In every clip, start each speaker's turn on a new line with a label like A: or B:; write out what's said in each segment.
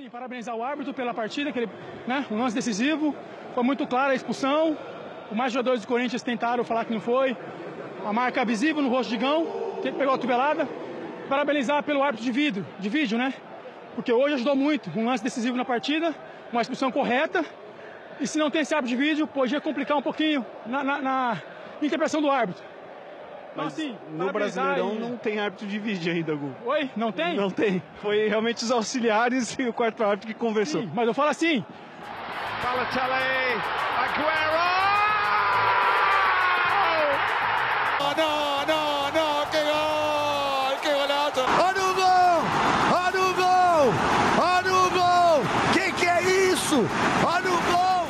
A: Sim, parabenizar o árbitro pela partida, aquele, né, um lance decisivo. Foi muito clara a expulsão. Os mais jogadores do Corinthians tentaram falar que não foi. A marca visível no rosto de Gão, que pegou a tubelada. Parabenizar pelo árbitro de vídeo, de vídeo, né? Porque hoje ajudou muito. Um lance decisivo na partida, uma expulsão correta. E se não tem esse árbitro de vídeo, podia complicar um pouquinho na, na, na interpretação do árbitro.
B: Então, Mas assim, no Brasileirão e... não tem árbitro de vídeo ainda, Gu.
A: Oi? Não tem?
B: Não tem. Foi realmente os auxiliares e o quarto árbitro que conversou. Sim,
A: mas eu falo assim. Balotelli, Aguero!
C: Oh, não, não, não, que gol! Que golaço! Olha o gol! Olha o gol! Olha o gol! Que que é isso? Olha o gol!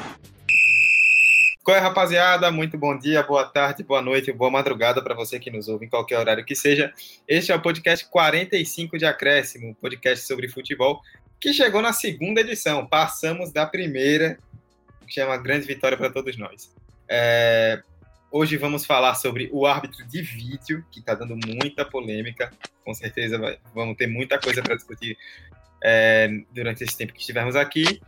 D: Qual é, rapaziada? Muito bom dia, boa tarde, boa noite, boa madrugada para você que nos ouve em qualquer horário que seja. Este é o podcast 45 de Acréscimo, um podcast sobre futebol que chegou na segunda edição. Passamos da primeira, que é uma grande vitória para todos nós. É... Hoje vamos falar sobre o árbitro de vídeo, que está dando muita polêmica. Com certeza vamos ter muita coisa para discutir é, durante esse tempo que estivermos aqui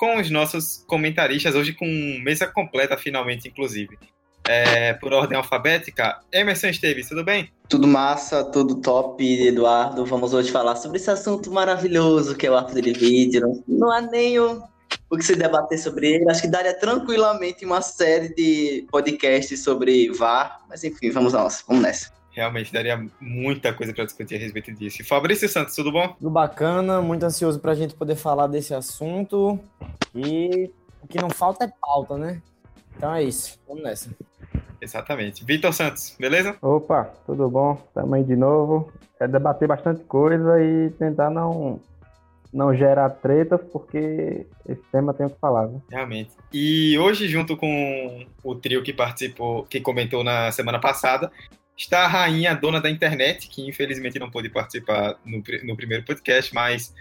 D: com os nossos comentaristas, hoje com mesa completa, finalmente, inclusive. É, por ordem alfabética, Emerson Esteves, tudo bem?
E: Tudo massa, tudo top, Eduardo. Vamos hoje falar sobre esse assunto maravilhoso que é o árbitro de vídeo. Não há nem o, o que se debater sobre ele. Acho que daria tranquilamente uma série de podcasts sobre VAR, mas enfim, vamos nós, vamos nessa
D: realmente daria muita coisa para discutir a respeito disso. Fabrício Santos, tudo bom?
F: Tudo bacana, muito ansioso para a gente poder falar desse assunto. E o que não falta é pauta, né? Então é isso, vamos nessa.
D: Exatamente. Vitor Santos, beleza?
G: Opa, tudo bom? Tamo aí de novo. É debater bastante coisa e tentar não não gerar tretas, porque esse tema tem o que falar, né?
D: Realmente. E hoje, junto com o trio que participou, que comentou na semana passada, está a rainha, a dona da internet, que infelizmente não pôde participar no, no primeiro podcast, mas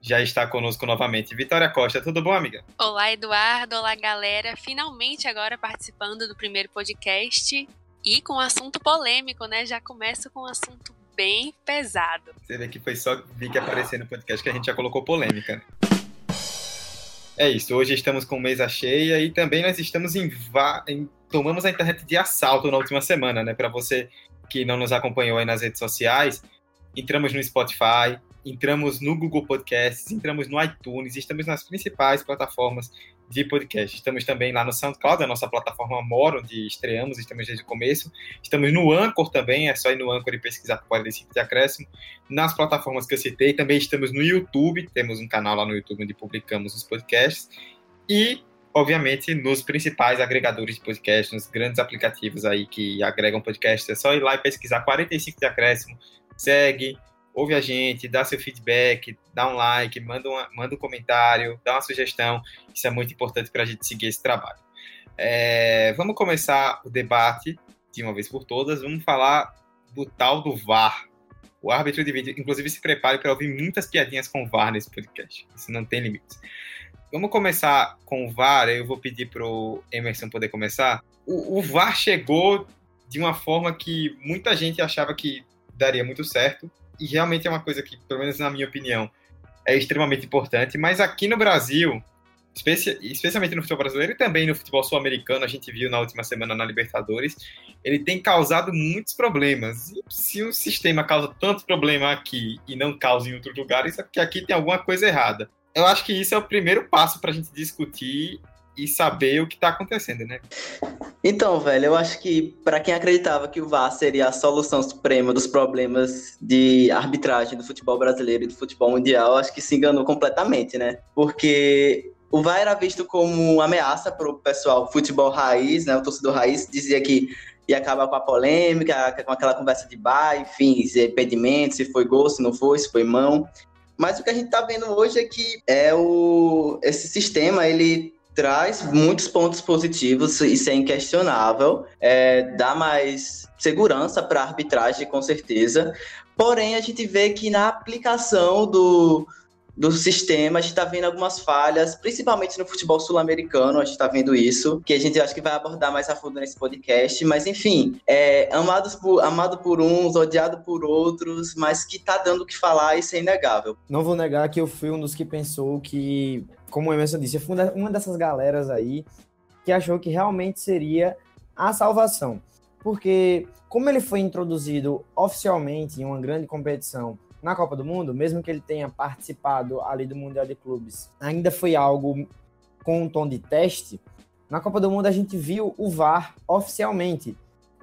D: já está conosco novamente. Vitória Costa, tudo bom, amiga?
H: Olá, Eduardo. Olá, galera. Finalmente agora participando do primeiro podcast e com um assunto polêmico, né? Já começo com um assunto bem pesado.
D: Você vê que foi só vi que aparecer no podcast que a gente já colocou polêmica. Né? É isso, hoje estamos com mesa cheia e também nós estamos em, em tomamos a internet de assalto na última semana, né? Para você que não nos acompanhou aí nas redes sociais, entramos no Spotify, entramos no Google Podcasts, entramos no iTunes, estamos nas principais plataformas de podcast. Estamos também lá no SoundCloud, a nossa plataforma Moro, onde estreamos, estamos desde o começo. Estamos no Anchor também, é só ir no Anchor e pesquisar por 45 de acréscimo. Nas plataformas que eu citei, também estamos no YouTube, temos um canal lá no YouTube onde publicamos os podcasts. E obviamente, nos principais agregadores de podcast, nos grandes aplicativos aí que agregam podcast. É só ir lá e pesquisar 45 de acréscimo, segue, ouve a gente, dá seu feedback, dá um like, manda, uma, manda um comentário, dá uma sugestão. Isso é muito importante para a gente seguir esse trabalho. É, vamos começar o debate de uma vez por todas. Vamos falar do tal do VAR. O árbitro de vídeo, inclusive, se prepare para ouvir muitas piadinhas com o VAR nesse podcast. Isso não tem limites. Vamos começar com o VAR, eu vou pedir para o Emerson poder começar. O, o, VAR chegou de uma forma que muita gente achava que daria muito certo, e realmente é uma coisa que, pelo menos na minha opinião, é extremamente importante, mas aqui no Brasil, especi especialmente no futebol brasileiro e também no futebol sul-americano, a gente viu na última semana na Libertadores, ele tem causado muitos problemas. E se o sistema causa tanto problema aqui e não causa em outros lugares, é porque aqui tem alguma coisa errada eu acho que isso é o primeiro passo para a gente discutir e saber o que está acontecendo, né?
E: Então, velho, eu acho que para quem acreditava que o VAR seria a solução suprema dos problemas de arbitragem do futebol brasileiro e do futebol mundial, acho que se enganou completamente, né? Porque o VAR era visto como uma ameaça para o pessoal futebol raiz, né? O torcedor raiz dizia que ia acabar com a polêmica, com aquela conversa de bar, enfim, se impedimento, se foi gol, se não foi, se foi mão. Mas o que a gente está vendo hoje é que é o, esse sistema ele traz muitos pontos positivos, isso é inquestionável, é, dá mais segurança para a arbitragem, com certeza. Porém, a gente vê que na aplicação do, do sistema, a gente está vendo algumas falhas, principalmente no futebol sul-americano, a gente está vendo isso, que a gente acha que vai abordar mais a fundo nesse podcast, mas enfim, é, amados por, amado por uns, odiado por outros, mas que tá dando o que falar, isso é inegável.
F: Não vou negar que eu fui um dos que pensou que, como o Emerson disse, eu fui uma dessas galeras aí que achou que realmente seria a salvação. Porque, como ele foi introduzido oficialmente em uma grande competição na Copa do Mundo, mesmo que ele tenha participado ali do Mundial de Clubes, ainda foi algo com um tom de teste. Na Copa do Mundo a gente viu o VAR oficialmente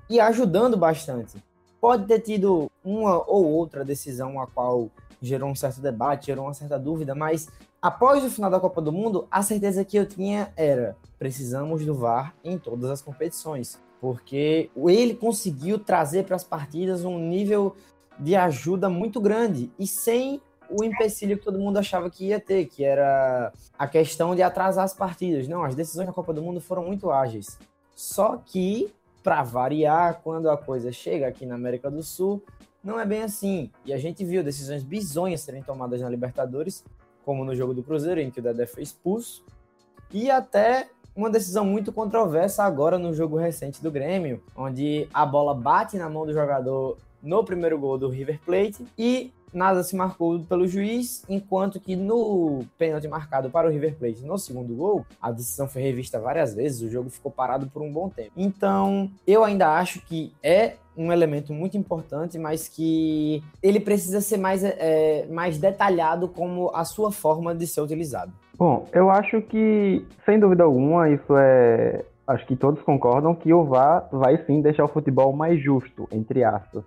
F: e ajudando bastante. Pode ter tido uma ou outra decisão a qual gerou um certo debate, gerou uma certa dúvida, mas após o final da Copa do Mundo, a certeza que eu tinha era: precisamos do VAR em todas as competições, porque ele conseguiu trazer para as partidas um nível de ajuda muito grande e sem o empecilho que todo mundo achava que ia ter, que era a questão de atrasar as partidas. Não, as decisões na Copa do Mundo foram muito ágeis. Só que, para variar, quando a coisa chega aqui na América do Sul, não é bem assim. E a gente viu decisões bizonhas serem tomadas na Libertadores, como no jogo do Cruzeiro, em que o Dedé foi expulso, e até uma decisão muito controversa agora no jogo recente do Grêmio, onde a bola bate na mão do jogador no primeiro gol do River Plate e nada se marcou pelo juiz, enquanto que no pênalti marcado para o River Plate no segundo gol, a decisão foi revista várias vezes, o jogo ficou parado por um bom tempo. Então, eu ainda acho que é um elemento muito importante, mas que ele precisa ser mais, é, mais detalhado como a sua forma de ser utilizado.
G: Bom, eu acho que, sem dúvida alguma, isso é. Acho que todos concordam que o VAR vai sim deixar o futebol mais justo, entre aspas.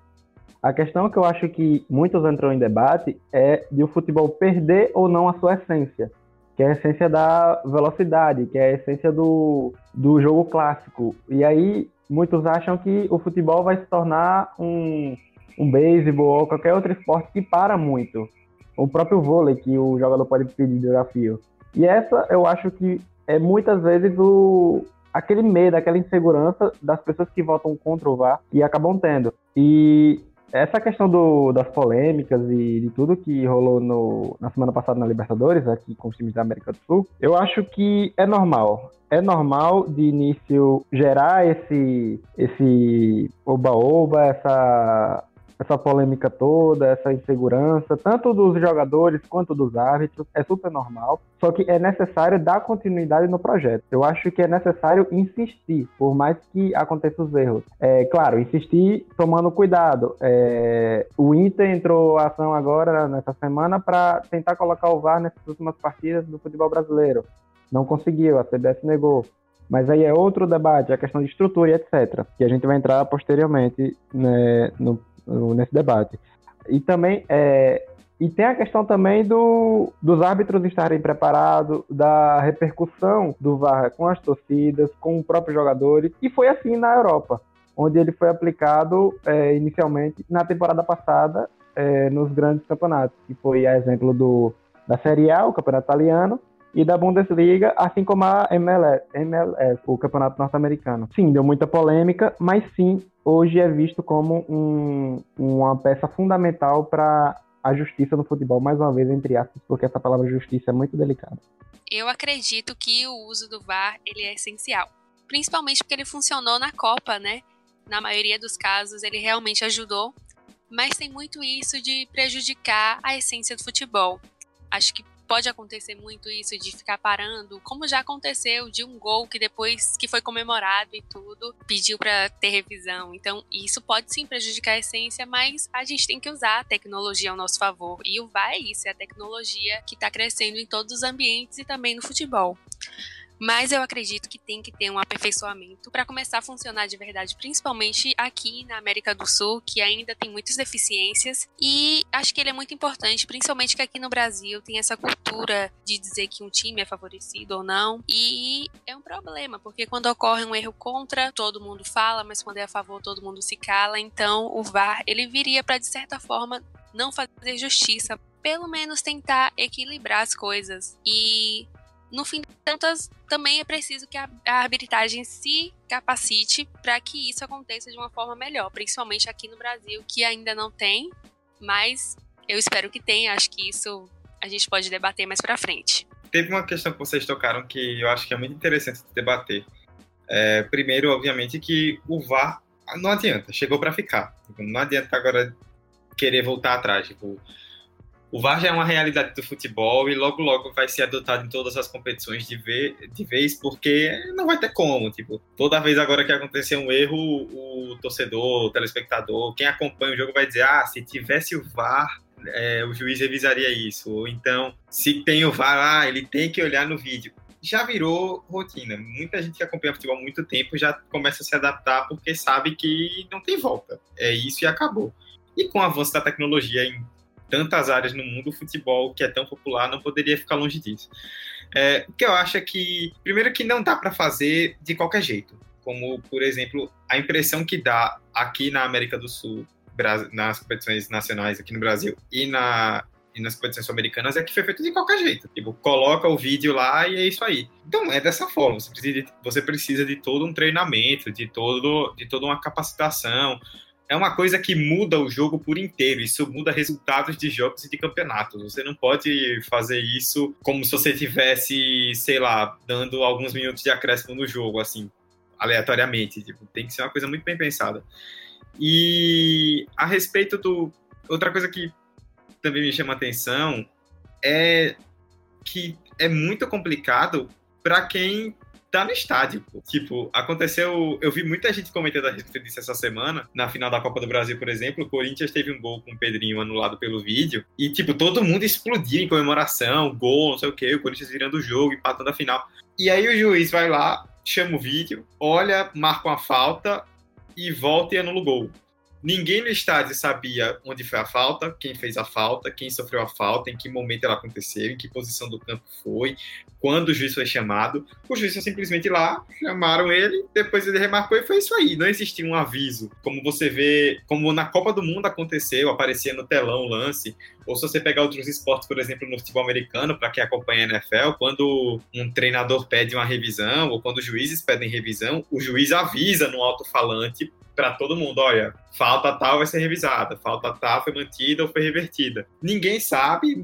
G: A questão que eu acho que muitos entram em debate é de o futebol perder ou não a sua essência, que é a essência da velocidade, que é a essência do, do jogo clássico. E aí muitos acham que o futebol vai se tornar um, um beisebol ou qualquer outro esporte que para muito. O próprio vôlei, que o jogador pode pedir desafio. E essa eu acho que é muitas vezes o, aquele medo, aquela insegurança das pessoas que votam contra o VAR e acabam tendo. E essa questão do, das polêmicas e de tudo que rolou no, na semana passada na Libertadores, aqui com os times da América do Sul, eu acho que é normal. É normal de início gerar esse esse oba-oba, essa essa polêmica toda, essa insegurança, tanto dos jogadores quanto dos árbitros, é super normal. Só que é necessário dar continuidade no projeto. Eu acho que é necessário insistir, por mais que aconteçam os erros. É claro, insistir tomando cuidado. É, o Inter entrou a ação agora nessa semana para tentar colocar o VAR nessas últimas partidas do futebol brasileiro. Não conseguiu, a CBF negou. Mas aí é outro debate, a questão de estrutura e etc. Que a gente vai entrar posteriormente né, no nesse debate. E também é, e tem a questão também do, dos árbitros estarem preparados, da repercussão do VAR com as torcidas, com os próprios jogadores. E foi assim na Europa, onde ele foi aplicado é, inicialmente na temporada passada é, nos grandes campeonatos, que foi a exemplo do, da Série A, o campeonato italiano, e da Bundesliga, assim como a MLS, MLS o campeonato norte-americano. Sim, deu muita polêmica, mas sim, hoje é visto como um, uma peça fundamental para a justiça no futebol, mais uma vez, entre aspas, porque essa palavra justiça é muito delicada.
H: Eu acredito que o uso do VAR ele é essencial, principalmente porque ele funcionou na Copa, né? Na maioria dos casos, ele realmente ajudou, mas tem muito isso de prejudicar a essência do futebol. Acho que pode acontecer muito isso de ficar parando, como já aconteceu de um gol que depois que foi comemorado e tudo, pediu para ter revisão. Então, isso pode sim prejudicar a essência, mas a gente tem que usar a tecnologia ao nosso favor. E o VAR é isso, é a tecnologia que está crescendo em todos os ambientes e também no futebol. Mas eu acredito que tem que ter um aperfeiçoamento para começar a funcionar de verdade, principalmente aqui na América do Sul, que ainda tem muitas deficiências. E acho que ele é muito importante, principalmente que aqui no Brasil tem essa cultura de dizer que um time é favorecido ou não. E é um problema, porque quando ocorre um erro contra, todo mundo fala, mas quando é a favor, todo mundo se cala. Então o VAR, ele viria para de certa forma não fazer justiça, pelo menos tentar equilibrar as coisas. E no fim de contas, também é preciso que a, arbitragem se capacite para que isso aconteça de uma forma melhor, principalmente aqui no Brasil, que ainda não tem, mas eu espero que tenha, acho que isso a gente pode debater mais para frente.
D: Teve uma questão que vocês tocaram que eu acho que é muito interessante debater. É, primeiro, obviamente, que o VAR não adianta, chegou para ficar. Não adianta agora querer voltar atrás. Tipo, o VAR já é uma realidade do futebol e logo logo vai ser adotado em todas as competições de, vez, de vez, porque não vai ter como. Tipo, toda vez agora que acontecer um erro, o torcedor, o telespectador, quem acompanha o jogo vai dizer: ah, se tivesse o VAR, é, o juiz revisaria isso. Ou então, se tem o VAR, ah, ele tem que olhar no vídeo. Já virou rotina. Muita gente que acompanha futebol há muito tempo já começa a se adaptar porque sabe que não tem volta. É isso e acabou. E com o avanço da tecnologia em tantas áreas no mundo, o futebol, que é tão popular, não poderia ficar longe disso. É, o que eu acho é que, primeiro, que não dá para fazer de qualquer jeito. Como, por exemplo, a impressão que dá aqui na América do Sul, nas competições nacionais aqui no Brasil e, na, e nas competições americanas é que foi feito de qualquer jeito. Tipo, coloca o vídeo lá e é isso aí. Então é dessa forma. Você precisa de, você precisa de todo um treinamento, de, todo, de toda uma capacitação, é uma coisa que muda o jogo por inteiro. Isso muda resultados de jogos e de campeonatos. Você não pode fazer isso como se você tivesse, sei lá, dando alguns minutos de acréscimo no jogo, assim, aleatoriamente. Tipo, tem que ser uma coisa muito bem pensada. E a respeito do. Outra coisa que também me chama atenção é que é muito complicado para quem tá no estádio. Pô. Tipo, aconteceu. Eu vi muita gente comentando a respeito disso essa semana. Na final da Copa do Brasil, por exemplo, o Corinthians teve um gol com o Pedrinho anulado pelo vídeo. E, tipo, todo mundo explodiu em comemoração, gol, não sei o quê, o Corinthians virando o jogo, empatando a final. E aí o juiz vai lá, chama o vídeo, olha, marca uma falta e volta e anula o gol. Ninguém no estádio sabia onde foi a falta, quem fez a falta, quem sofreu a falta, em que momento ela aconteceu, em que posição do campo foi, quando o juiz foi chamado. O juiz foi simplesmente lá, chamaram ele, depois ele remarcou e foi isso aí. Não existia um aviso. Como você vê, como na Copa do Mundo aconteceu, aparecia no telão o lance, ou se você pegar outros esportes, por exemplo, no futebol americano, para quem acompanha a NFL, quando um treinador pede uma revisão, ou quando os juízes pedem revisão, o juiz avisa no alto-falante para todo mundo, olha, falta tal vai ser revisada, falta tal foi mantida ou foi revertida. Ninguém sabe,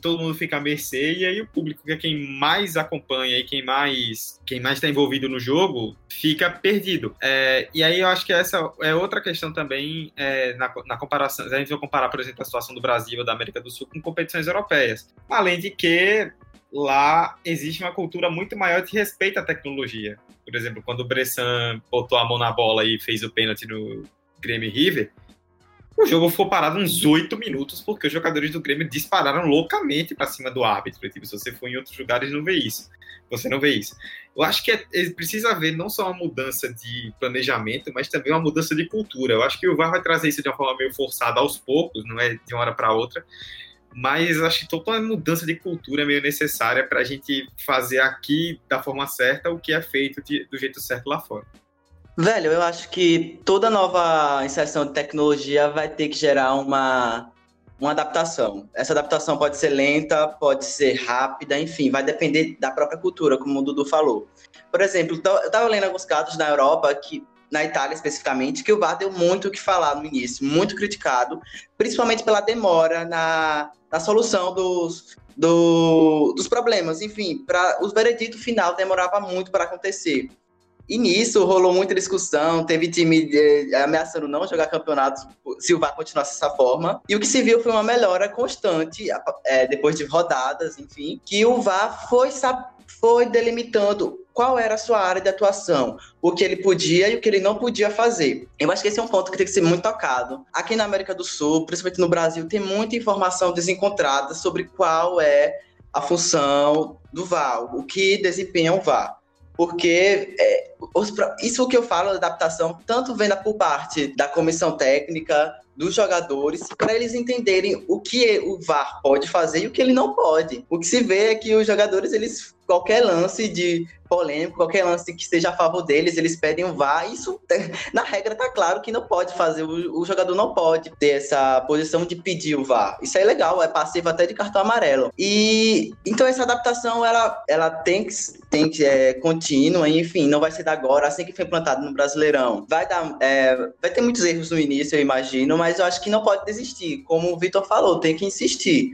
D: todo mundo fica à mercê e aí o público que é quem mais acompanha e quem mais quem mais está envolvido no jogo fica perdido. É, e aí eu acho que essa é outra questão também é, na, na comparação, a gente vai comparar, por exemplo, a situação do Brasil ou da América do Sul com competições europeias. Além de que lá existe uma cultura muito maior de respeito à tecnologia. Por exemplo, quando o Bressan botou a mão na bola e fez o pênalti no Grêmio River, o jogo ficou parado uns oito minutos porque os jogadores do Grêmio dispararam loucamente para cima do árbitro. Tipo, se você for em outros lugares, não vê isso. Você não vê isso. Eu acho que é, é, precisa haver não só uma mudança de planejamento, mas também uma mudança de cultura. Eu acho que o VAR vai trazer isso de uma forma meio forçada aos poucos, não é de uma hora para outra mas acho que toda mudança de cultura é meio necessária para a gente fazer aqui da forma certa o que é feito de, do jeito certo lá fora.
E: Velho, eu acho que toda nova inserção de tecnologia vai ter que gerar uma, uma adaptação. Essa adaptação pode ser lenta, pode ser rápida, enfim, vai depender da própria cultura, como o Dudu falou. Por exemplo, eu estava lendo alguns casos na Europa que na Itália especificamente, que o VAR deu muito o que falar no início, muito criticado, principalmente pela demora na, na solução dos, do, dos problemas. Enfim, para o veredito final demorava muito para acontecer. E nisso rolou muita discussão, teve time eh, ameaçando não jogar campeonatos se o VAR continuasse dessa forma. E o que se viu foi uma melhora constante, é, depois de rodadas, enfim, que o VAR foi, foi delimitando qual era a sua área de atuação, o que ele podia e o que ele não podia fazer. Eu acho que esse é um ponto que tem que ser muito tocado. Aqui na América do Sul, principalmente no Brasil, tem muita informação desencontrada sobre qual é a função do VAR, o que desempenha o VAR. Porque é, os, isso que eu falo da adaptação, tanto vem por parte da comissão técnica, dos jogadores para eles entenderem o que o VAR pode fazer e o que ele não pode. O que se vê é que os jogadores eles qualquer lance de polêmico, qualquer lance que seja a favor deles, eles pedem um VAR. Isso, na regra, tá claro que não pode fazer. O, o, jogador não pode ter essa posição de pedir o VAR. Isso é legal, é passivo até de cartão amarelo. E então essa adaptação ela, ela tem que, tem que é contínua, enfim, não vai ser da agora, assim que foi implantado no Brasileirão. Vai dar, é, vai ter muitos erros no início, eu imagino, mas eu acho que não pode desistir. Como o Vitor falou, tem que insistir.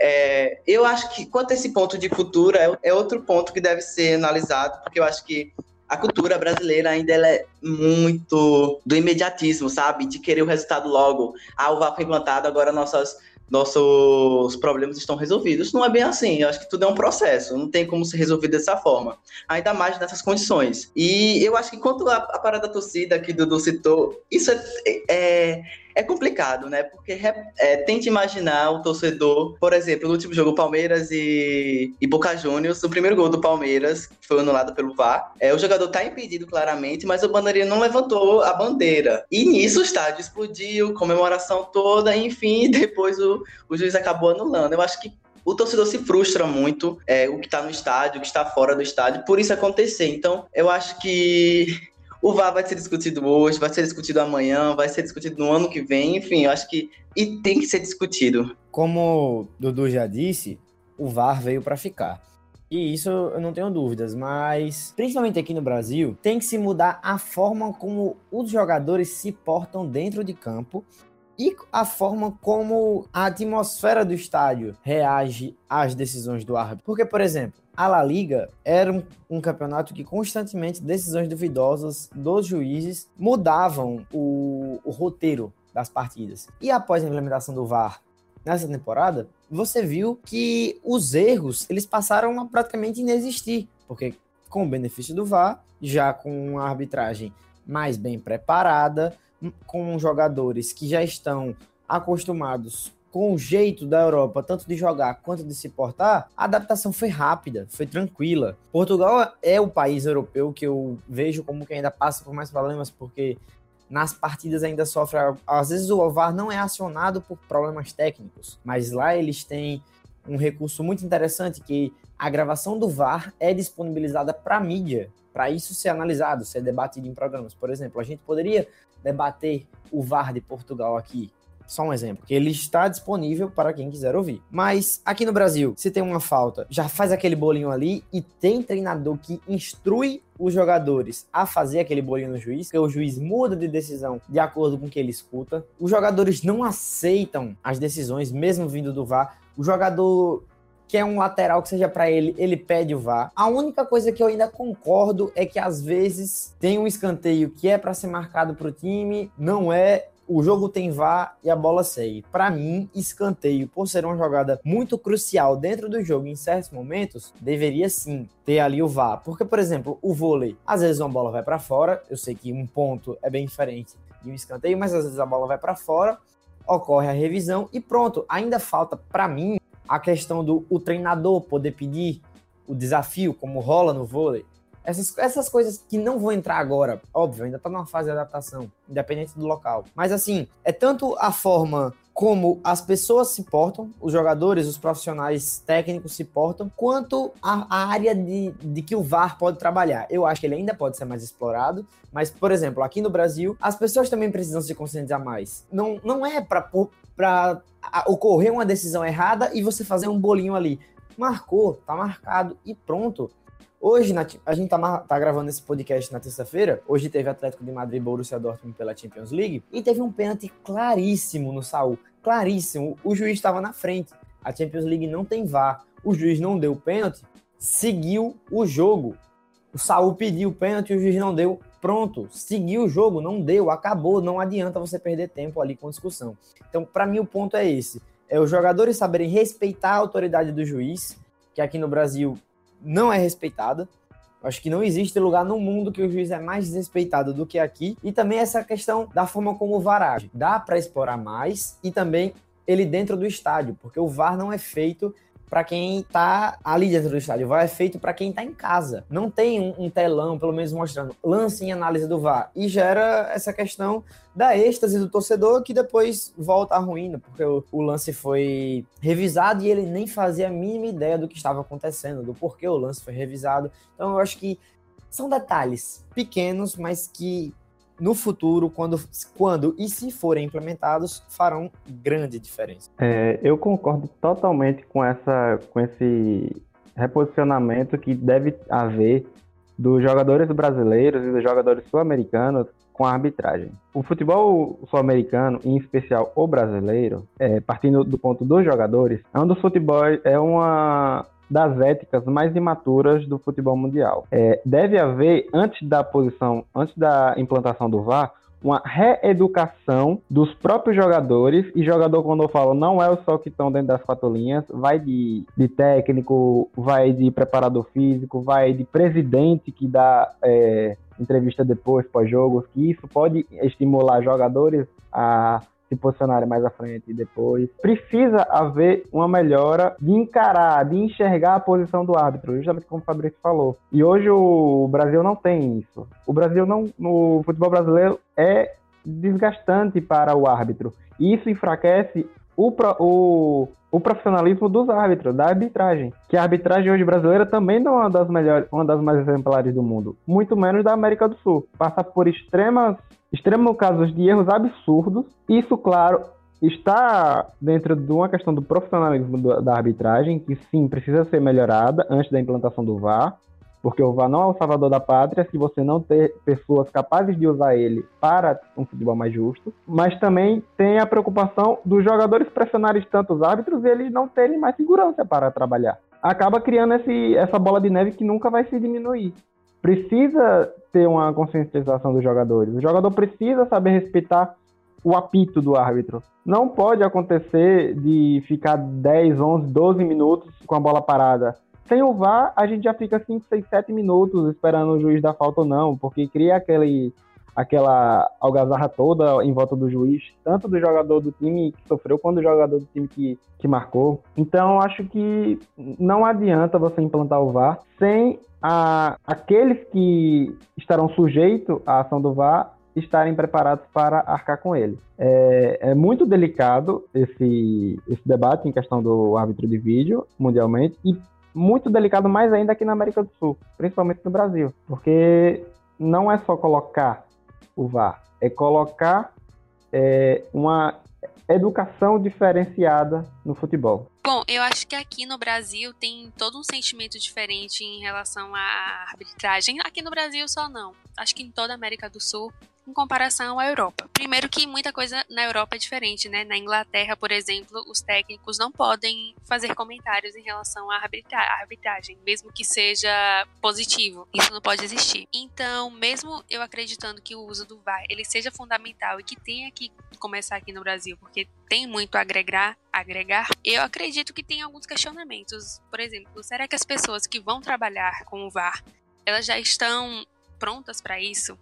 E: É, eu acho que quanto a esse ponto de cultura, é, é outro ponto que deve ser analisado, porque eu acho que a cultura brasileira ainda é muito do imediatismo, sabe? De querer o resultado logo. Ah, o VAR foi implantado, agora nossas nossos problemas estão resolvidos. Não é bem assim. Eu acho que tudo é um processo. Não tem como se resolver dessa forma. Ainda mais nessas condições. E eu acho que quanto à parada da torcida que Dudu citou, isso é, é é complicado, né? Porque é, tente imaginar o torcedor, por exemplo, no último jogo Palmeiras e, e Boca Juniors, o primeiro gol do Palmeiras, que foi anulado pelo VAR, é, o jogador tá impedido claramente, mas o bandeirinha não levantou a bandeira. E nisso o estádio explodiu, comemoração toda, enfim, depois o, o juiz acabou anulando. Eu acho que o torcedor se frustra muito, é, o que está no estádio, o que está fora do estádio, por isso acontecer. Então, eu acho que o VAR vai ser discutido hoje, vai ser discutido amanhã, vai ser discutido no ano que vem, enfim, eu acho que e tem que ser discutido.
F: Como o Dudu já disse, o VAR veio para ficar. E isso eu não tenho dúvidas, mas principalmente aqui no Brasil, tem que se mudar a forma como os jogadores se portam dentro de campo e a forma como a atmosfera do estádio reage às decisões do árbitro. Porque, por exemplo, a La Liga era um, um, campeonato que constantemente decisões duvidosas dos juízes mudavam o, o roteiro das partidas. E após a implementação do VAR nessa temporada, você viu que os erros eles passaram a praticamente inexistir, porque com o benefício do VAR, já com uma arbitragem mais bem preparada, com jogadores que já estão acostumados com o jeito da Europa, tanto de jogar quanto de se portar, a adaptação foi rápida, foi tranquila. Portugal é o país europeu que eu vejo como que ainda passa por mais problemas, porque nas partidas ainda sofre. Às vezes o VAR não é acionado por problemas técnicos, mas lá eles têm um recurso muito interessante que a gravação do VAR é disponibilizada para a mídia, para isso ser analisado, ser debatido em programas. Por exemplo, a gente poderia debater o VAR de Portugal aqui, só um exemplo, que ele está disponível para quem quiser ouvir. Mas aqui no Brasil, se tem uma falta, já faz aquele bolinho ali e tem treinador que instrui os jogadores a fazer aquele bolinho no juiz, que o juiz muda de decisão de acordo com o que ele escuta. Os jogadores não aceitam as decisões, mesmo vindo do VAR. O jogador quer um lateral que seja para ele, ele pede o VAR. A única coisa que eu ainda concordo é que às vezes tem um escanteio que é para ser marcado para o time, não é, o jogo tem VAR e a bola segue. Para mim, escanteio, por ser uma jogada muito crucial dentro do jogo em certos momentos, deveria sim ter ali o VAR. Porque, por exemplo, o vôlei, às vezes uma bola vai para fora, eu sei que um ponto é bem diferente de um escanteio, mas às vezes a bola vai para fora, ocorre a revisão e pronto. Ainda falta para mim a questão do o treinador poder pedir o desafio, como rola no vôlei. Essas, essas coisas que não vão entrar agora, óbvio, ainda tá numa fase de adaptação, independente do local. Mas assim, é tanto a forma como as pessoas se portam, os jogadores, os profissionais técnicos se portam, quanto a, a, área de, de que o VAR pode trabalhar. Eu acho que ele ainda pode ser mais explorado, mas, por exemplo, aqui no Brasil, as pessoas também precisam se conscientizar mais. Não, não é para ocorrer uma decisão errada e você fazer um bolinho ali. Marcou, tá marcado e pronto. Hoje, na, a gente tá, tá, gravando esse podcast na terça-feira. Hoje teve Atlético de Madrid e Borussia Dortmund pela Champions League. E teve um pênalti claríssimo no Saul. Claríssimo. O juiz estava na frente. A Champions League não tem VAR. O juiz não deu pênalti, seguiu o jogo. O Saul pediu pênalti, o juiz não deu. Pronto, seguiu o jogo, não deu, acabou. Não adianta você perder tempo ali com discussão. Então, para mim, o ponto é esse: é os jogadores saberem respeitar a autoridade do juiz, que aqui no Brasil não é respeitada. Acho que não existe lugar no mundo que o juiz é mais desrespeitado do que aqui. E também essa questão da forma como o VAR age. Dá para explorar mais e também ele dentro do estádio, porque o VAR não é feito para quem tá ali dentro do estádio. O VAR é feito para quem tá em casa. Não tem um, um, telão, pelo menos mostrando, lance em análise do VAR. E gera essa questão da êxtase do torcedor que depois volta à ruína, porque o, o lance foi revisado e ele nem fazia a mínima ideia do que estava acontecendo, do porquê o lance foi revisado. Então eu acho que são detalhes pequenos, mas que no futuro, quando, quando e se forem implementados, farão grande diferença.
G: É, eu concordo totalmente com, essa, com esse reposicionamento que deve haver dos jogadores brasileiros e dos jogadores sul-americanos com a arbitragem. O futebol sul-americano, em especial o brasileiro, é, partindo do ponto dos jogadores, é um dos futebols, é uma das éticas mais imaturas do futebol mundial. É, deve haver, antes da posição, antes da implantação do VAR, uma reeducação dos próprios jogadores, e jogador, quando eu falo, não é só que estão dentro das quatro linhas, vai de, de técnico, vai de preparador físico, vai de presidente que dá é, entrevista depois, pós-jogos, que isso pode estimular jogadores a se posicionarem mais à frente e depois. Precisa haver uma melhora de encarar, de enxergar a posição do árbitro, justamente como o Fabrício falou. E hoje o Brasil não tem isso. O Brasil não, no futebol brasileiro é desgastante para o árbitro. E isso enfraquece o, o, o profissionalismo dos árbitros, da arbitragem. Que a arbitragem hoje brasileira também não é uma das melhores, uma das mais exemplares do mundo, muito menos da América do Sul. Passa por extremas extremos casos de erros absurdos. Isso, claro, está dentro de uma questão do profissionalismo da arbitragem, que sim, precisa ser melhorada antes da implantação do VAR, porque o VAR não é o salvador da pátria se você não ter pessoas capazes de usar ele para um futebol mais justo. Mas também tem a preocupação dos jogadores pressionarem tanto os árbitros e eles não terem mais segurança para trabalhar. Acaba criando esse, essa bola de neve que nunca vai se diminuir precisa ter uma conscientização dos jogadores. O jogador precisa saber respeitar o apito do árbitro. Não pode acontecer de ficar 10, 11, 12 minutos com a bola parada. Sem o VAR, a gente já fica 5, 6, 7 minutos esperando o juiz dar falta ou não, porque cria aquele, aquela algazarra toda em volta do juiz, tanto do jogador do time que sofreu, quanto do jogador do time que, que marcou. Então, acho que não adianta você implantar o VAR sem a, aqueles que estarão sujeitos à ação do VAR estarem preparados para arcar com ele. É, é, muito delicado esse, esse debate em questão do árbitro de vídeo mundialmente e muito delicado mais ainda aqui na América do Sul, principalmente no Brasil, porque não é só colocar o VAR, é colocar é, uma educação diferenciada no futebol.
H: Bom, eu acho que aqui no Brasil tem todo um sentimento diferente em relação à arbitragem. Aqui no Brasil só não. Acho que em toda a América do Sul em comparação à Europa. Primeiro que muita coisa na Europa é diferente, né? Na Inglaterra, por exemplo, os técnicos não podem fazer comentários em relação à arbitragem, mesmo que seja positivo. Isso não pode existir. Então, mesmo eu acreditando que o uso do VAR ele seja fundamental e que tenha que começar aqui no Brasil, porque tem muito a agregar, agregar, eu acredito que tem alguns questionamentos. Por exemplo, será que as pessoas que vão trabalhar com o VAR, elas já estão prontas para isso?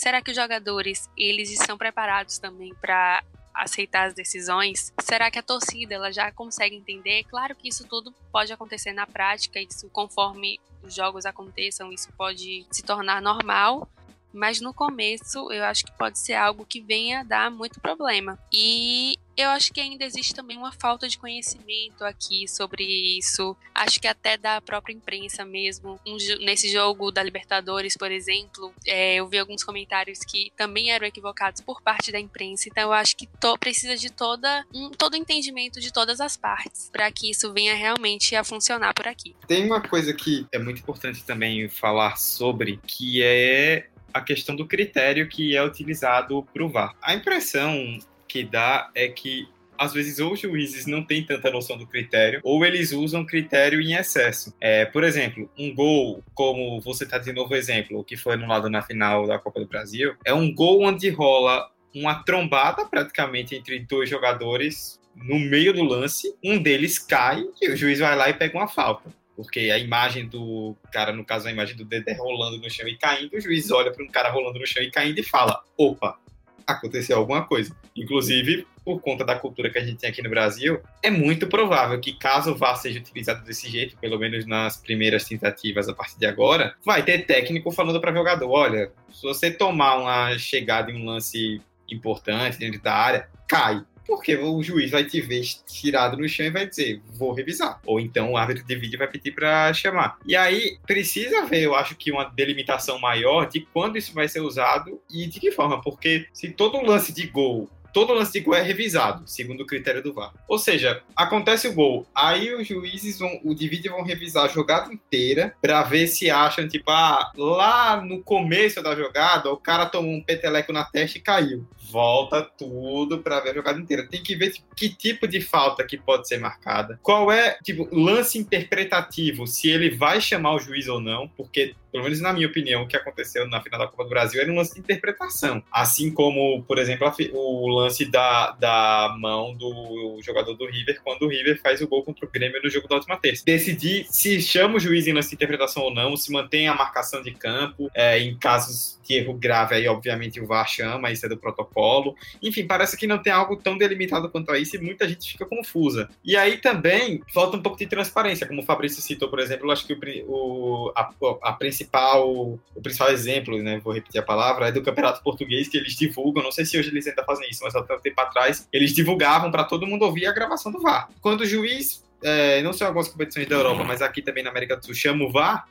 H: Será que os jogadores eles estão preparados também para aceitar as decisões? Será que a torcida ela já consegue entender? Claro que isso tudo pode acontecer na prática, isso conforme os jogos aconteçam, isso pode se tornar normal, mas no começo eu acho que pode ser algo que venha dar muito problema. E eu acho que ainda existe também uma falta de conhecimento aqui sobre isso. Acho que até da própria imprensa mesmo. Um, nesse jogo da Libertadores, por exemplo, é, eu vi alguns comentários que também eram equivocados por parte da imprensa. Então eu acho que to, precisa de toda um, todo entendimento de todas as partes para que isso venha realmente a funcionar por aqui.
D: Tem uma coisa que é muito importante também falar sobre, que é a questão do critério que é utilizado para o VAR. A impressão que dá é que às vezes ou os juízes não têm tanta noção do critério, ou eles usam critério em excesso. É, por exemplo, um gol, como você está de novo exemplo, que foi anulado na final da Copa do Brasil, é um gol onde rola uma trombada praticamente entre dois jogadores no meio do lance, um deles cai e o juiz vai lá e pega uma falta porque a imagem do cara, no caso a imagem do Dedé rolando no chão e caindo, o juiz olha para um cara rolando no chão e caindo e fala: opa, aconteceu alguma coisa. Inclusive, por conta da cultura que a gente tem aqui no Brasil, é muito provável que caso o VAR seja utilizado desse jeito, pelo menos nas primeiras tentativas a partir de agora, vai ter técnico falando para jogador: olha, se você tomar uma chegada em um lance importante dentro da área, cai porque o juiz vai te ver tirado no chão e vai dizer, vou revisar. Ou então o árbitro de vídeo vai pedir para chamar. E aí precisa haver, eu acho que uma delimitação maior de quando isso vai ser usado e de que forma, porque se todo lance de gol todo lance de gol é revisado, segundo o critério do VAR. Ou seja, acontece o gol, aí os juízes vão, o divide vão revisar a jogada inteira para ver se acham, tipo, ah, lá no começo da jogada, o cara tomou um peteleco na testa e caiu. Volta tudo para ver a jogada inteira. Tem que ver que tipo de falta que pode ser marcada. Qual é, tipo, lance interpretativo, se ele vai chamar o juiz ou não, porque pelo menos na minha opinião, o que aconteceu na final da Copa do Brasil era um lance de interpretação. Assim como, por exemplo, o lance da, da mão do jogador do River, quando o River faz o gol contra o Grêmio no jogo da última terça. Decidir se chama o juiz em lance de interpretação ou não, se mantém a marcação de campo, é, em casos de erro grave, aí obviamente o VAR chama, isso é do protocolo. Enfim, parece que não tem algo tão delimitado quanto a isso e muita gente fica confusa. E aí também falta um pouco de transparência, como o Fabrício citou, por exemplo, acho que o, o a, a principal, o principal exemplo, né, vou repetir a palavra, é do Campeonato Português, que eles divulgam, não sei se hoje eles ainda fazem isso, mas há tanto tempo atrás, eles divulgavam para todo mundo ouvir a gravação do VAR. Quando o juiz, é, não sei algumas competições da Europa, mas aqui também na América do Sul, chama o VAR,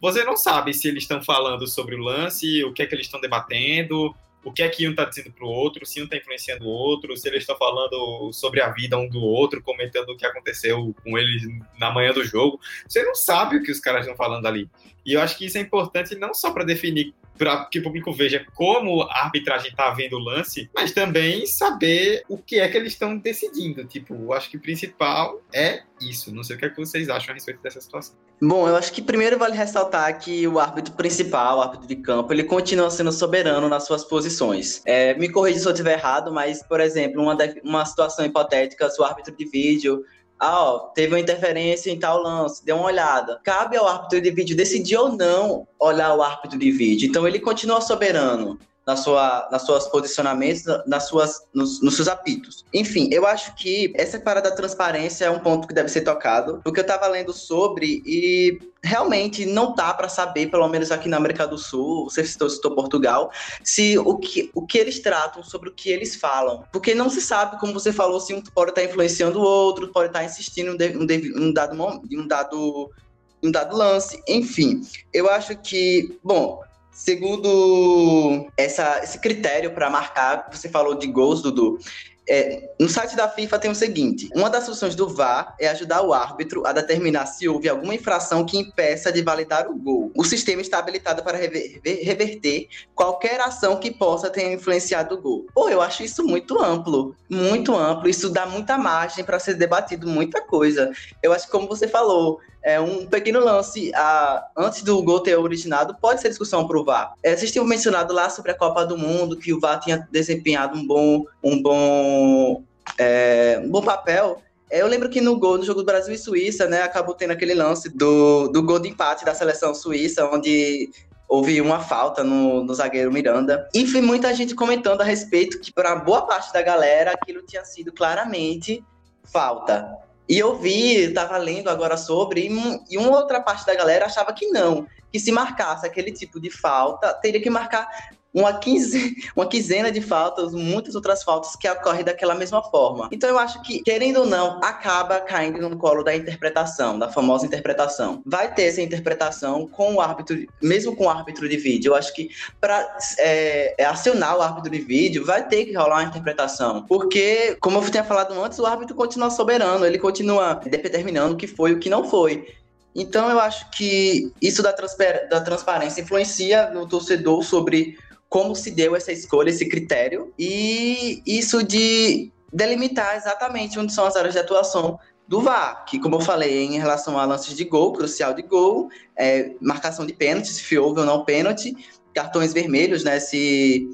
D: você não sabe se eles estão falando sobre o lance, o que é que eles estão debatendo, o que é que um está dizendo para o outro, se um está influenciando o outro, se eles estão falando sobre a vida um do outro, comentando o que aconteceu com eles na manhã do jogo. Você não sabe o que os caras estão falando ali. E eu acho que isso é importante não só para definir para que o público veja como a arbitragem está vendo o lance, mas também saber o que é que eles estão decidindo. Tipo, acho que o principal é isso. Não sei o que, é que vocês acham a respeito dessa situação.
E: Bom, eu acho que primeiro vale ressaltar que o árbitro principal, o árbitro de campo, ele continua sendo soberano nas suas posições. É, me corrija se eu estiver errado, mas, por exemplo, uma, uma situação hipotética, se o árbitro de vídeo ah, ó, teve uma interferência em tal lance, dê uma olhada. Cabe ao árbitro de vídeo decidir ou não olhar o árbitro de vídeo. Então ele continua soberano na sua, nas suas posicionamentos, nas suas, nos, nos, seus apitos. Enfim, eu acho que essa parada da transparência é um ponto que deve ser tocado, porque eu estava lendo sobre e realmente não dá para saber, pelo menos aqui na América do Sul, você citou, citou Portugal, se o que, o que eles tratam sobre o que eles falam. Porque não se sabe, como você falou, se um pode estar influenciando o outro, pode estar insistindo em um, um dado, um dado um dado lance, enfim. Eu acho que, bom, Segundo essa, esse critério para marcar, você falou de gols, Dudu. É, no site da FIFA tem o seguinte: uma das funções do VAR é ajudar o árbitro a determinar se houve alguma infração que impeça de validar o gol. O sistema está habilitado para rever, reverter qualquer ação que possa ter influenciado o gol. Pô, eu acho isso muito amplo, muito amplo. Isso dá muita margem para ser debatido muita coisa. Eu acho que, como você falou, é, um pequeno lance a, antes do gol ter originado pode ser discussão para o VAR. É, vocês tinham mencionado lá sobre a Copa do Mundo que o VAR tinha desempenhado um bom, um bom, é, um bom papel. É, eu lembro que no gol do jogo do Brasil e Suíça, né, acabou tendo aquele lance do, do gol de empate da seleção suíça, onde houve uma falta no, no zagueiro Miranda. E foi muita gente comentando a respeito que, para boa parte da galera, aquilo tinha sido claramente falta. E eu vi, tava lendo agora sobre, e, e uma outra parte da galera achava que não, que se marcasse aquele tipo de falta, teria que marcar uma, quinze, uma quinzena de faltas, muitas outras faltas que ocorrem daquela mesma forma. Então eu acho que, querendo ou não, acaba caindo no colo da interpretação, da famosa interpretação. Vai ter essa interpretação com o árbitro, mesmo com o árbitro de vídeo. Eu acho que para é, é, acionar o árbitro de vídeo, vai ter que rolar uma interpretação. Porque, como eu tinha falado antes, o árbitro continua soberano, ele continua determinando o que foi e o que não foi. Então eu acho que isso da transparência influencia no torcedor sobre como se deu essa escolha, esse critério, e isso de delimitar exatamente onde são as áreas de atuação do VAR, que, como eu falei, em relação a lances de gol, crucial de gol, é, marcação de pênalti, se houve ou não pênalti, cartões vermelhos, né, se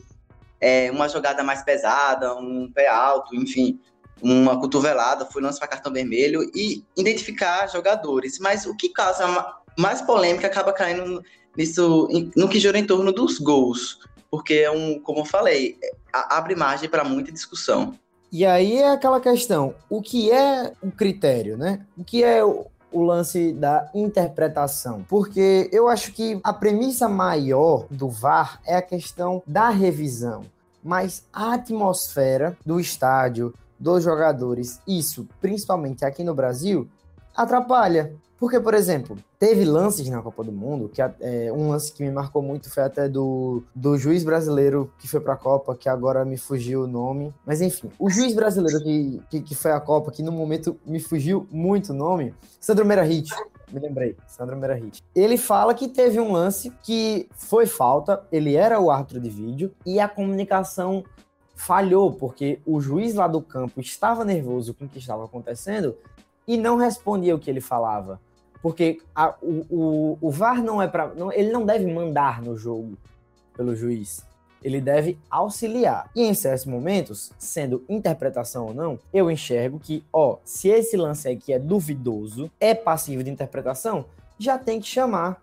E: é, uma jogada mais pesada, um pé alto, enfim, uma cotovelada, foi lance para cartão vermelho, e identificar jogadores. Mas o que causa mais polêmica acaba caindo nisso, no que gira em torno dos gols porque é um, como eu falei, abre margem para muita discussão.
F: E aí é aquela questão, o que é o critério, né? O que é o, o lance da interpretação, porque eu acho que a premissa maior do VAR é a questão da revisão, mas a atmosfera do estádio, dos jogadores, isso, principalmente aqui no Brasil, atrapalha, Porque, por exemplo, teve lances na Copa do Mundo, que é, um lance que me marcou muito foi até do, do juiz brasileiro que foi pra Copa, que agora me fugiu o nome. Mas enfim, o juiz brasileiro que, que, que foi à Copa, que no momento me fugiu muito o nome, Sandro Merahit. Me lembrei, Sandro Merahit. Ele fala que teve um lance que foi falta, ele era o árbitro de vídeo e a comunicação falhou, porque o juiz lá do campo estava nervoso com o que estava acontecendo e não respondia o que ele falava. Porque a, o, o, o VAR não é para. Ele não deve mandar no jogo pelo juiz. Ele deve auxiliar. E em certos momentos, sendo interpretação ou não, eu enxergo que, ó, se esse lance aqui é duvidoso, é passivo de interpretação, já tem que chamar.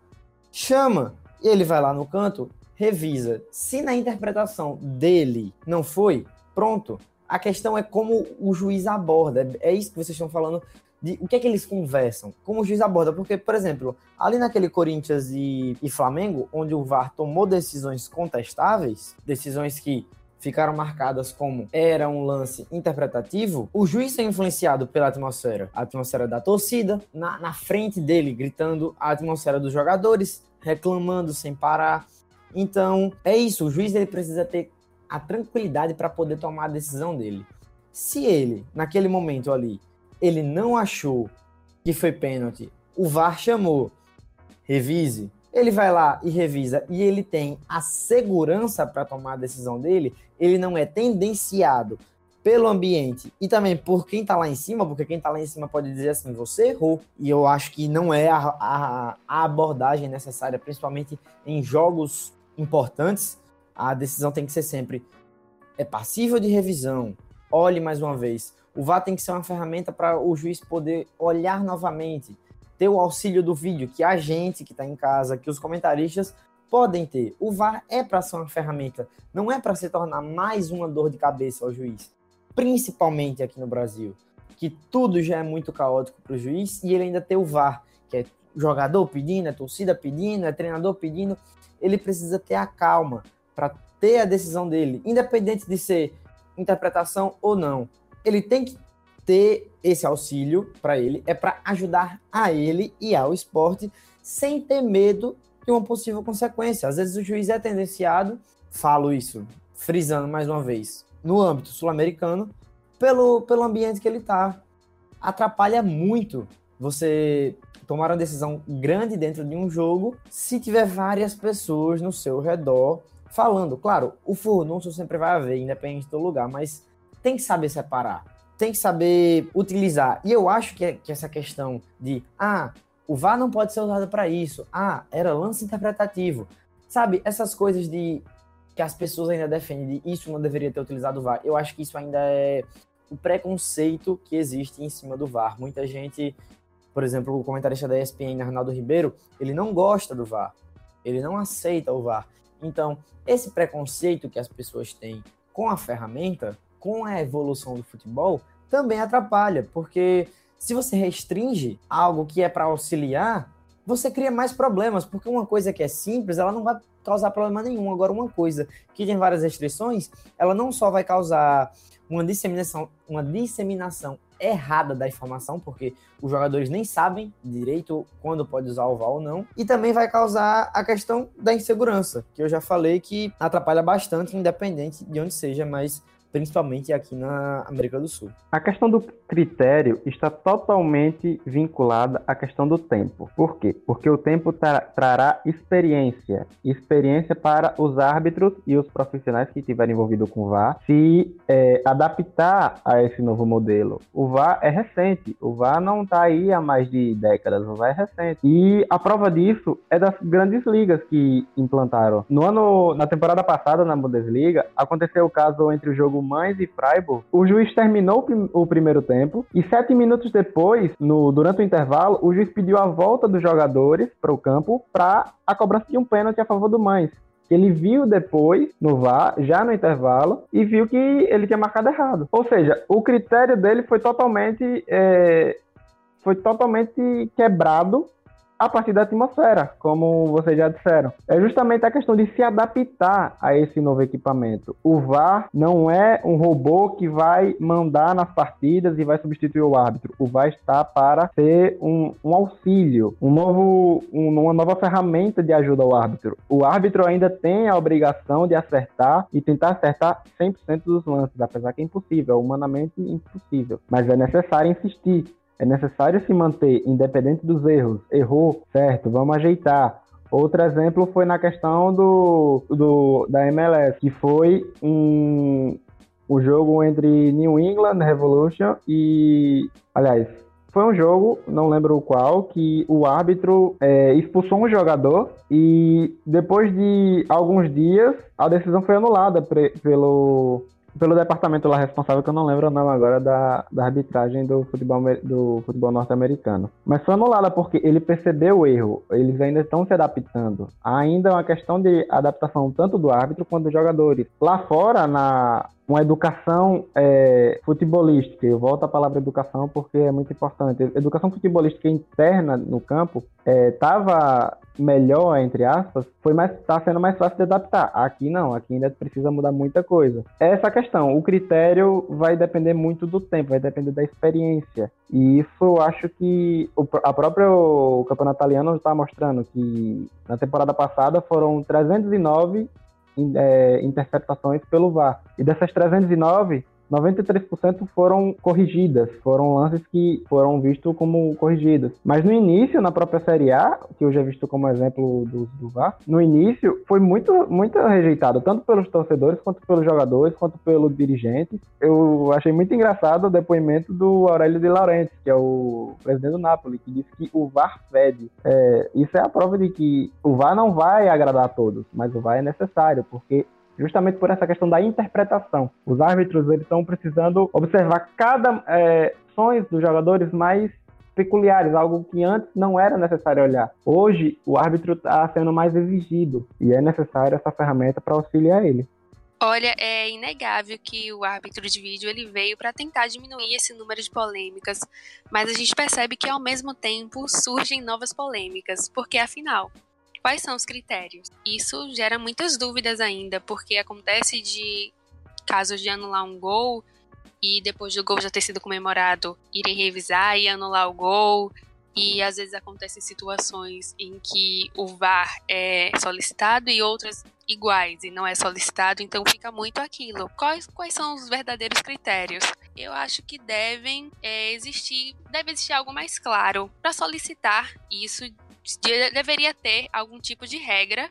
F: Chama. Ele vai lá no canto, revisa. Se na interpretação dele não foi, pronto. A questão é como o juiz aborda. É isso que vocês estão falando de o que é que eles conversam, como o juiz aborda, porque, por exemplo, ali naquele Corinthians e, e Flamengo, onde o VAR tomou decisões contestáveis, decisões que ficaram marcadas como era um lance interpretativo, o juiz é influenciado pela atmosfera, a atmosfera da torcida, na, na frente dele, gritando a atmosfera dos jogadores, reclamando sem parar. Então, é isso, o juiz ele precisa ter a tranquilidade para poder tomar a decisão dele. Se ele, naquele momento ali, ele não achou que foi pênalti, o VAR chamou, revise, ele vai lá e revisa e ele tem a segurança para tomar a decisão dele, ele não é tendenciado pelo ambiente e também por quem está lá em cima, porque quem está lá em cima pode dizer assim, você errou. E eu acho que não é a, a, a abordagem necessária, principalmente em jogos importantes. A decisão tem que ser sempre é passível de revisão. Olhe mais uma vez. O VAR tem que ser uma ferramenta para o juiz poder olhar novamente, ter o auxílio do vídeo, que a gente que está em casa, que os comentaristas podem ter. O VAR é para ser uma ferramenta, não é para se tornar mais uma dor de cabeça ao juiz, principalmente aqui no Brasil, que tudo já é muito caótico para o juiz e ele ainda tem o VAR, que é jogador pedindo, é torcida pedindo, é treinador pedindo. Ele precisa ter a calma para ter a decisão dele, independente de ser interpretação ou não ele tem que ter esse auxílio para ele, é para ajudar a ele e ao esporte sem ter medo de uma possível consequência. Às vezes o juiz é tendenciado, falo isso, frisando mais uma vez, no âmbito sul-americano, pelo, pelo ambiente que ele está. Atrapalha muito você tomar uma decisão grande dentro de um jogo se tiver várias pessoas no seu redor falando. Claro, o furdunço sempre vai haver, independente do lugar, mas tem que saber separar, tem que saber utilizar. E eu acho que, que essa questão de, ah, o VAR não pode ser usado para isso, ah, era lance interpretativo, sabe? Essas coisas de que as pessoas ainda defendem de isso não deveria ter utilizado o VAR. Eu acho que isso ainda é o preconceito que existe em cima do VAR. Muita gente, por exemplo, o comentarista da ESPN, Arnaldo Ribeiro, ele não gosta do VAR. Ele não aceita o VAR. Então, esse preconceito que as pessoas têm com a ferramenta com a evolução do futebol também atrapalha, porque se você restringe algo que é para auxiliar, você cria mais problemas, porque uma coisa que é simples, ela não vai causar problema nenhum. Agora, uma coisa que tem várias restrições, ela não só vai causar uma disseminação, uma disseminação errada da informação, porque os jogadores nem sabem direito quando pode usar o VAR ou não, e também vai causar a questão da insegurança, que eu já falei que atrapalha bastante, independente de onde seja, mas principalmente aqui na América do Sul.
G: A questão do critério está totalmente vinculada à questão do tempo. Por quê? Porque o tempo tra trará experiência, experiência para os árbitros e os profissionais que estiverem envolvidos com o VAR se é, adaptar a esse novo modelo. O VAR é recente, o VAR não está aí há mais de décadas, o VAR é recente. E a prova disso é das grandes ligas que implantaram. No ano, na temporada passada na Bundesliga, aconteceu o caso entre o jogo jogo Mães e Freiburg, o juiz terminou o primeiro tempo e sete minutos depois, no, durante o intervalo, o juiz pediu a volta dos jogadores para o campo para a cobrança de um pênalti a favor do Mães. Ele viu depois, no VAR, já no intervalo, e viu que ele tinha marcado errado. Ou seja, o critério dele foi totalmente, é, foi totalmente quebrado a partir da atmosfera, como vocês já disseram. É justamente a questão de se adaptar a esse novo equipamento. O VAR não é um robô que vai mandar nas partidas e vai substituir o árbitro. O VAR está para ser um, um auxílio, um novo, um, uma nova ferramenta de ajuda ao árbitro. O árbitro ainda tem a obrigação de acertar e tentar acertar 100% dos lances, apesar que é impossível, é humanamente impossível. Mas é necessário insistir é necessário se manter independente dos erros. Errou, certo, vamos ajeitar. Outro exemplo foi na questão do, do da MLS, que foi um, o jogo entre New England Revolution e. Aliás, foi um jogo, não lembro qual, que o árbitro é, expulsou um jogador e depois de alguns dias a decisão foi anulada pelo, pelo departamento lá responsável, que eu não lembro o nome agora da, da arbitragem do futebol, do futebol norte-americano. Mas foi anulada porque ele percebeu o erro, eles ainda estão se adaptando. Ainda é uma questão de adaptação tanto do árbitro quanto dos jogadores. Lá fora, na uma educação é, futebolística, eu volto à palavra educação porque é muito importante. Educação futebolística interna no campo estava é, melhor, entre aspas, foi mais está sendo mais fácil de adaptar. Aqui não, aqui ainda precisa mudar muita coisa. Essa questão, o critério vai depender muito do tempo, vai depender da experiência. E isso eu acho que o, a própria o campeonato italiano está mostrando que na temporada passada foram 309 é, interceptações pelo VAR. E dessas 309, 93% foram corrigidas, foram lances que foram vistos como corrigidos. Mas no início, na própria Série A, que eu já visto como exemplo do, do VAR, no início foi muito, muito rejeitado, tanto pelos torcedores, quanto pelos jogadores, quanto pelos dirigentes. Eu achei muito engraçado o depoimento do Aurélio de Laurentiis, que é o presidente do Napoli, que disse que o VAR fede. É, isso é a prova de que o VAR não vai agradar a todos, mas o VAR é necessário, porque justamente por essa questão da interpretação. Os árbitros estão precisando observar cada é, dos jogadores mais peculiares, algo que antes não era necessário olhar. Hoje, o árbitro está sendo mais exigido e é necessário essa ferramenta para auxiliar ele.
H: Olha, é inegável que o árbitro de vídeo ele veio para tentar diminuir esse número de polêmicas, mas a gente percebe que ao mesmo tempo surgem novas polêmicas, porque afinal, Quais são os critérios? Isso gera muitas dúvidas ainda, porque acontece de casos de anular um gol e depois do gol já ter sido comemorado, irem revisar e anular o gol. E às vezes acontecem situações em que o VAR é solicitado e outras iguais e não é solicitado, então fica muito aquilo. Quais, quais são os verdadeiros critérios? Eu acho que devem é, existir, deve existir algo mais claro para solicitar isso deveria ter algum tipo de regra,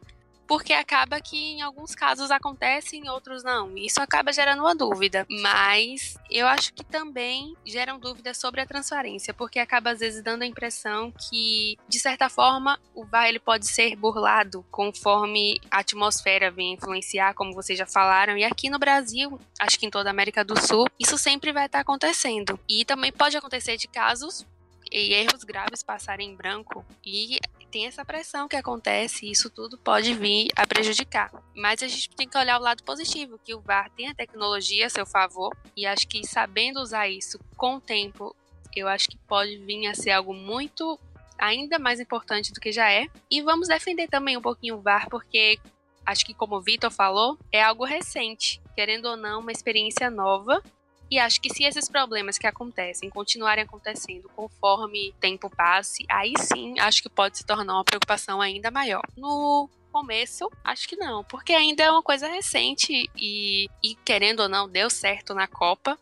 H: porque acaba que em alguns casos acontece, em outros não. Isso acaba gerando uma dúvida. Mas eu acho que também geram dúvidas sobre a transparência, porque acaba às vezes dando a impressão que, de certa forma, o VAR ele pode ser burlado conforme a atmosfera vem influenciar, como vocês já falaram. E aqui no Brasil, acho que em toda a América do Sul, isso sempre vai estar acontecendo. E também pode acontecer de casos e erros graves passarem em branco e tem essa pressão que acontece e isso tudo pode vir a prejudicar. Mas a gente tem que olhar o lado positivo, que o VAR tem a tecnologia a seu favor e acho que sabendo usar isso com o tempo, eu acho que pode vir a ser algo muito ainda mais importante do que já é. E vamos defender também um pouquinho o VAR, porque acho que como o Vitor falou, é algo recente, querendo ou não, uma experiência nova e acho que se esses problemas que acontecem continuarem acontecendo conforme tempo passe, aí sim acho que pode se tornar uma preocupação ainda maior. No começo, acho que não, porque ainda é uma coisa recente e, e querendo ou não, deu certo na Copa.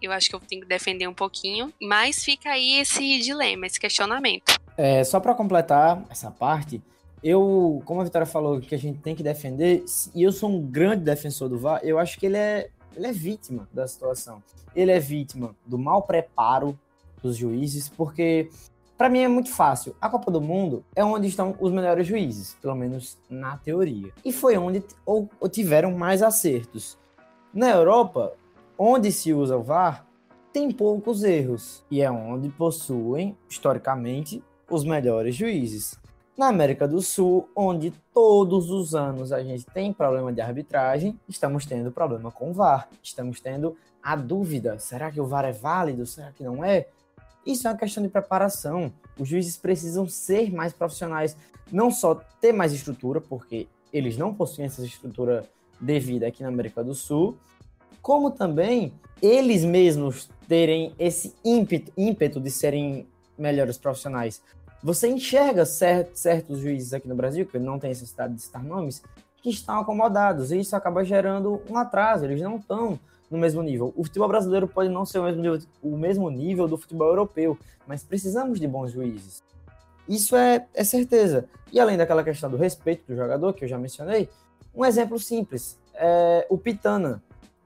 H: Eu acho que eu tenho que defender um pouquinho, mas fica aí esse dilema, esse questionamento.
F: É, só para completar essa parte, eu, como a Vitória falou que a gente tem que defender, e eu sou um grande defensor do VAR, eu acho que ele é ele é vítima da situação. Ele é vítima do mau preparo dos juízes, porque para mim é muito fácil. A Copa do Mundo é onde estão os melhores juízes, pelo menos na teoria. E foi onde ou, ou tiveram mais acertos. Na Europa, onde se usa o VAR, tem poucos erros e é onde possuem, historicamente, os melhores juízes. Na América do Sul, onde todos os anos a gente tem problema de arbitragem, estamos tendo problema com o VAR. Estamos tendo a dúvida: será que o VAR é válido? Será que não é? Isso é uma questão de preparação. Os juízes precisam ser mais profissionais, não só ter mais estrutura, porque eles não possuem essa estrutura devida aqui na América do Sul, como também eles mesmos terem esse ímpeto, ímpeto de serem melhores profissionais. Você enxerga certos juízes aqui no Brasil, que não tem necessidade de citar nomes, que estão acomodados, e isso acaba gerando um atraso, eles não estão no mesmo nível. O futebol brasileiro pode não ser o mesmo nível, o mesmo nível do futebol europeu, mas precisamos de bons juízes. Isso é, é certeza. E além daquela questão do respeito do jogador, que eu já mencionei, um exemplo simples, é o Pitana,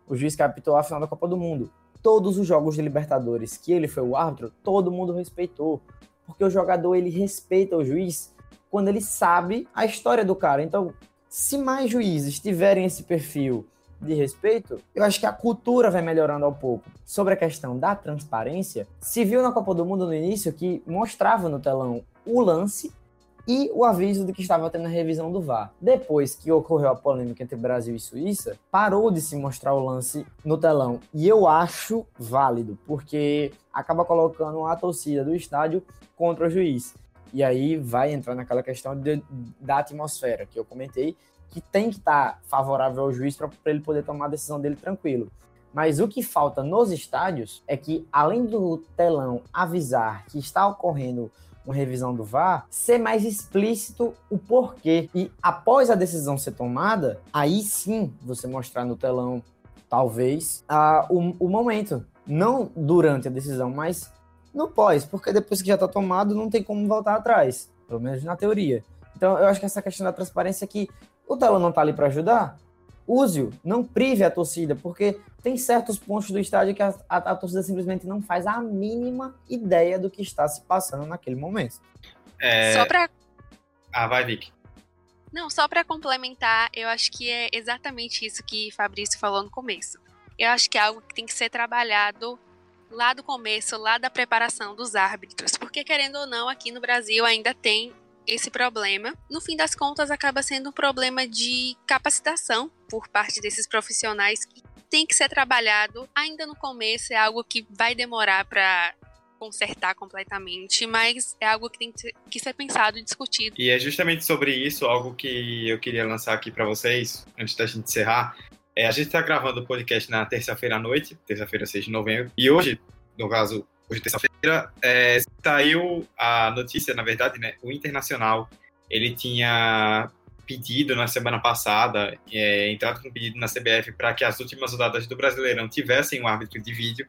F: o juiz que apitou a final da Copa do Mundo. Todos os jogos de Libertadores que ele foi o árbitro, todo mundo respeitou, porque o jogador ele respeita o juiz quando ele sabe a história do cara. Então, se mais juízes tiverem esse perfil de respeito, eu acho que a cultura vai melhorando ao pouco. Sobre a questão da transparência, se viu na Copa do Mundo no início que mostrava no telão o lance e o aviso de que estava tendo a revisão do VAR. Depois que ocorreu a polêmica entre Brasil e Suíça, parou de se mostrar o lance no telão. E eu acho válido, porque acaba colocando a torcida do estádio contra o juiz. E aí vai entrar naquela questão de, da atmosfera que eu comentei, que tem que estar tá favorável ao juiz para ele poder tomar a decisão dele tranquilo. Mas o que falta nos estádios é que, além do telão avisar que está ocorrendo uma revisão do VAR, ser mais explícito o porquê. E após a decisão ser tomada, aí sim você mostrar no telão, talvez, a, o, o momento. Não durante a decisão, mas no pós, porque depois que já está tomado, não tem como voltar atrás, pelo menos na teoria. Então, eu acho que essa questão da transparência aqui, o telão não está ali para ajudar, use-o, não prive a torcida, porque tem certos pontos do estádio que a, a, a, torcida simplesmente não faz a mínima ideia do que está se passando naquele momento.
H: É... Só para.
D: Ah, vai, Vic.
H: Não, só para complementar, eu acho que é exatamente isso que Fabrício falou no começo. Eu acho que é algo que tem que ser trabalhado lá do começo, lá da preparação dos árbitros, porque querendo ou não, aqui no Brasil ainda tem esse problema. No fim das contas, acaba sendo um problema de capacitação por parte desses profissionais que tem que ser trabalhado ainda no começo. É algo que vai demorar para consertar completamente, mas é algo que tem que ser pensado e discutido.
D: E é justamente sobre isso algo que eu queria lançar aqui para vocês, antes da gente encerrar. É, a gente está gravando o podcast na terça-feira à noite, terça-feira, 6 de novembro, e hoje, no caso, hoje terça-feira, é, saiu a notícia, na verdade, né? O Internacional, ele tinha pedido na semana passada, é, entrado com pedido na CBF para que as últimas rodadas do Brasileirão tivessem um árbitro de vídeo.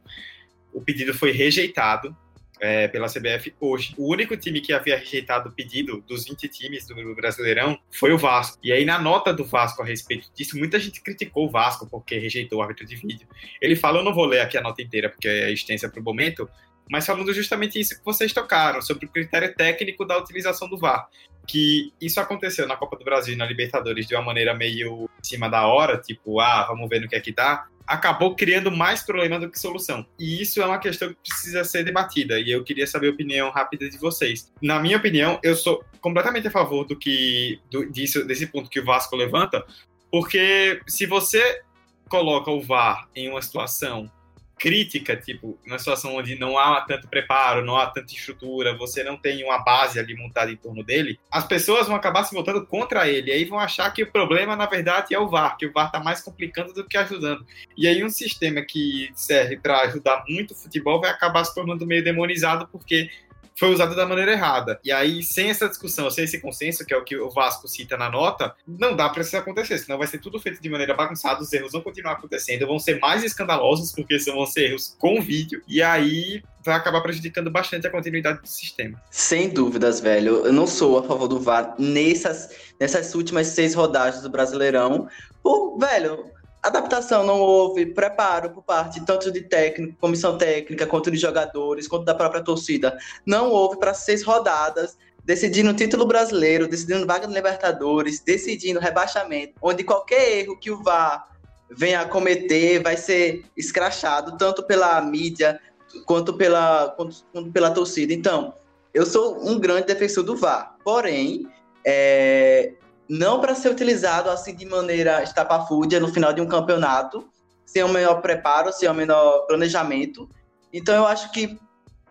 D: O pedido foi rejeitado é, pela CBF hoje. O único time que havia rejeitado o pedido dos 20 times do Brasileirão foi o Vasco. E aí, na nota do Vasco a respeito disso, muita gente criticou o Vasco porque rejeitou o árbitro de vídeo. Ele fala, eu não vou ler aqui a nota inteira porque é extensa para o momento, mas falando justamente isso que vocês tocaram, sobre o critério técnico da utilização do VAR. Que isso aconteceu na Copa do Brasil e na Libertadores de uma maneira meio em cima da hora, tipo, ah, vamos ver no que é que dá. Acabou criando mais problema do que solução. E isso é uma questão que precisa ser debatida. E eu queria saber a opinião rápida de vocês. Na minha opinião, eu sou completamente a favor do que do, disso, desse ponto que o Vasco levanta, porque se você coloca o VAR em uma situação crítica, tipo, numa situação onde não há tanto preparo, não há tanta estrutura, você não tem uma base ali montada em torno dele, as pessoas vão acabar se voltando contra ele, e aí vão achar que o problema, na verdade, é o VAR, que o VAR está mais complicando do que ajudando. E aí um sistema que serve para ajudar muito o futebol vai acabar se tornando meio demonizado, porque foi usado da maneira errada. E aí, sem essa discussão, sem esse consenso, que é o que o Vasco cita na nota, não dá para isso acontecer, senão vai ser tudo feito de maneira bagunçada, os erros vão continuar acontecendo, vão ser mais escandalosos, porque vão ser erros com vídeo, e aí vai acabar prejudicando bastante a continuidade do sistema.
E: Sem dúvidas, velho. Eu não sou a favor do VAR nessas, nessas últimas seis rodadas do Brasileirão. Por, velho, adaptação não houve, preparo por parte tanto de técnico, comissão técnica, quanto de jogadores, quanto da própria torcida. Não houve para seis rodadas, decidindo o título brasileiro, decidindo vaga no Libertadores, decidindo rebaixamento, onde qualquer erro que o VAR venha a cometer vai ser escrachado, tanto pela mídia quanto pela, quanto, quanto pela torcida. Então, eu sou um grande defensor do VAR, porém, é, não para ser utilizado assim de maneira estapafúrdia no final de um campeonato, sem o menor preparo, sem o menor planejamento. Então eu acho que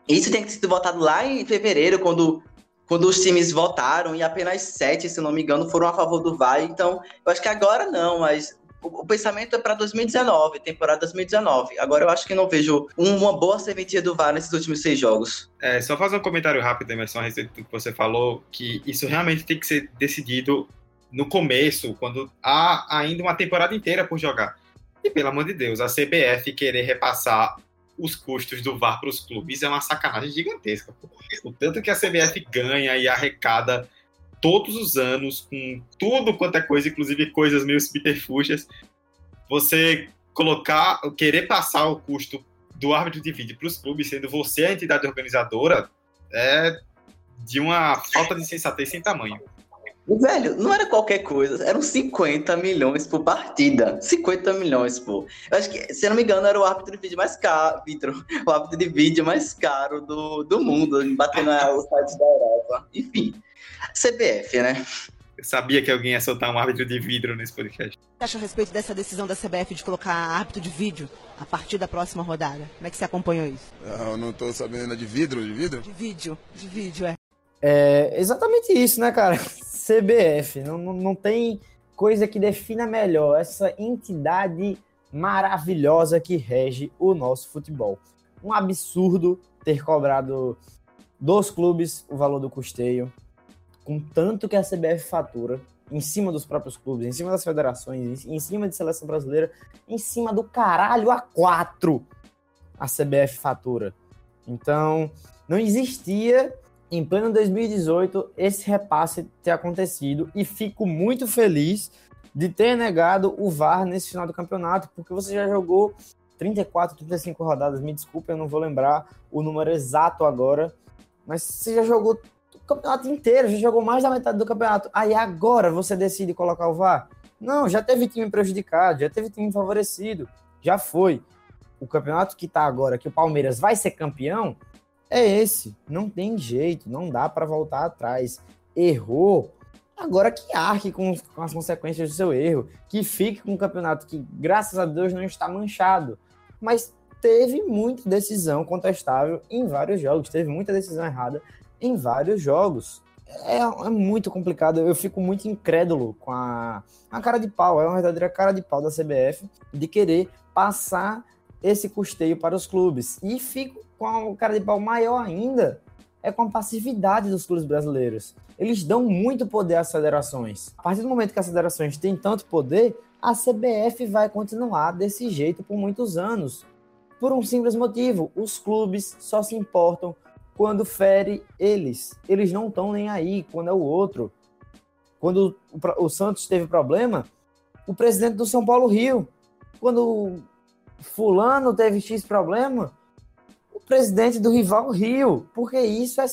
E: Isso tem que ser votado lá em fevereiro, quando, quando os times votaram, e apenas sete, se não me engano, foram a favor do VAR. Então, eu acho que agora não, mas o, o pensamento é para 2019, temporada 2019. Agora eu acho que não vejo uma boa serventia do VAR nesses últimos seis jogos.
D: É, só fazer um comentário rápido, Emerson, a respeito do que você falou, que isso realmente tem que ser decidido no começo, quando há ainda uma temporada inteira por jogar. E pelo amor de Deus, a CBF querer repassar os custos do VAR para os clubes é uma sacanagem gigantesca. O tanto que a CBF ganha e arrecada todos os anos, com tudo quanto é coisa, inclusive coisas meio subterfúgias, você colocar, querer passar o custo do árbitro de vídeo para os clubes, sendo você a entidade organizadora, é de uma falta de sensatez sem tamanho.
E: Velho, não era qualquer coisa, eram 50 milhões por partida. 50 milhões, pô. Eu acho que, se eu não me engano, era o árbitro de vídeo mais caro, Vitor, o árbitro de vídeo mais caro do, do mundo, batendo os sites da Europa. Enfim, CBF, né?
D: Eu sabia que alguém ia soltar um árbitro de vidro nesse podcast. O
I: que acha a respeito dessa decisão da CBF de colocar árbitro de vídeo a partir da próxima rodada? Como é que você acompanhou isso?
J: Eu não tô sabendo de vidro, de vidro?
I: De vídeo, de vídeo, é.
F: É exatamente isso, né, cara? CBF, não, não, tem coisa que defina melhor essa entidade maravilhosa que rege o nosso futebol. Um absurdo ter cobrado dos clubes o valor do custeio, com tanto que a CBF fatura em cima dos próprios clubes, em cima das federações, em cima de seleção brasileira, em cima do caralho a quatro a CBF fatura. Então, não existia em pleno 2018 esse repasse ter acontecido e fico muito feliz de ter negado o VAR nesse final do campeonato, porque você já jogou 34, 35 rodadas, me desculpe, eu não vou lembrar o número exato agora, mas você já jogou campeonato inteiro, já jogou mais da metade do campeonato. Aí agora você decide colocar o VAR? Não, já teve time prejudicado, já teve time favorecido, já foi. O campeonato que tá agora, que o Palmeiras vai ser campeão, é esse. Não tem jeito, não dá para voltar atrás. Errou, agora que arque com, com, as consequências do seu erro, que fique com um campeonato que, graças a Deus, não está manchado. Mas teve muita decisão contestável em vários jogos, teve muita decisão errada em vários jogos. É, é, muito complicado, eu fico muito incrédulo com a, a cara de pau, é uma verdadeira cara de pau da CBF de querer passar esse custeio para os clubes. E fico com a cara de pau maior ainda, é com a passividade dos clubes brasileiros. Eles dão muito poder às federações. A partir do momento que as federações têm tanto poder, a CBF vai continuar desse jeito por muitos anos. Por um simples motivo: os clubes só se importam quando fere eles. Eles não estão nem aí quando é o outro. Quando o, o, Santos teve problema, o presidente do São Paulo riu. Quando fulano teve X problema, o presidente do rival riu. Porque isso é,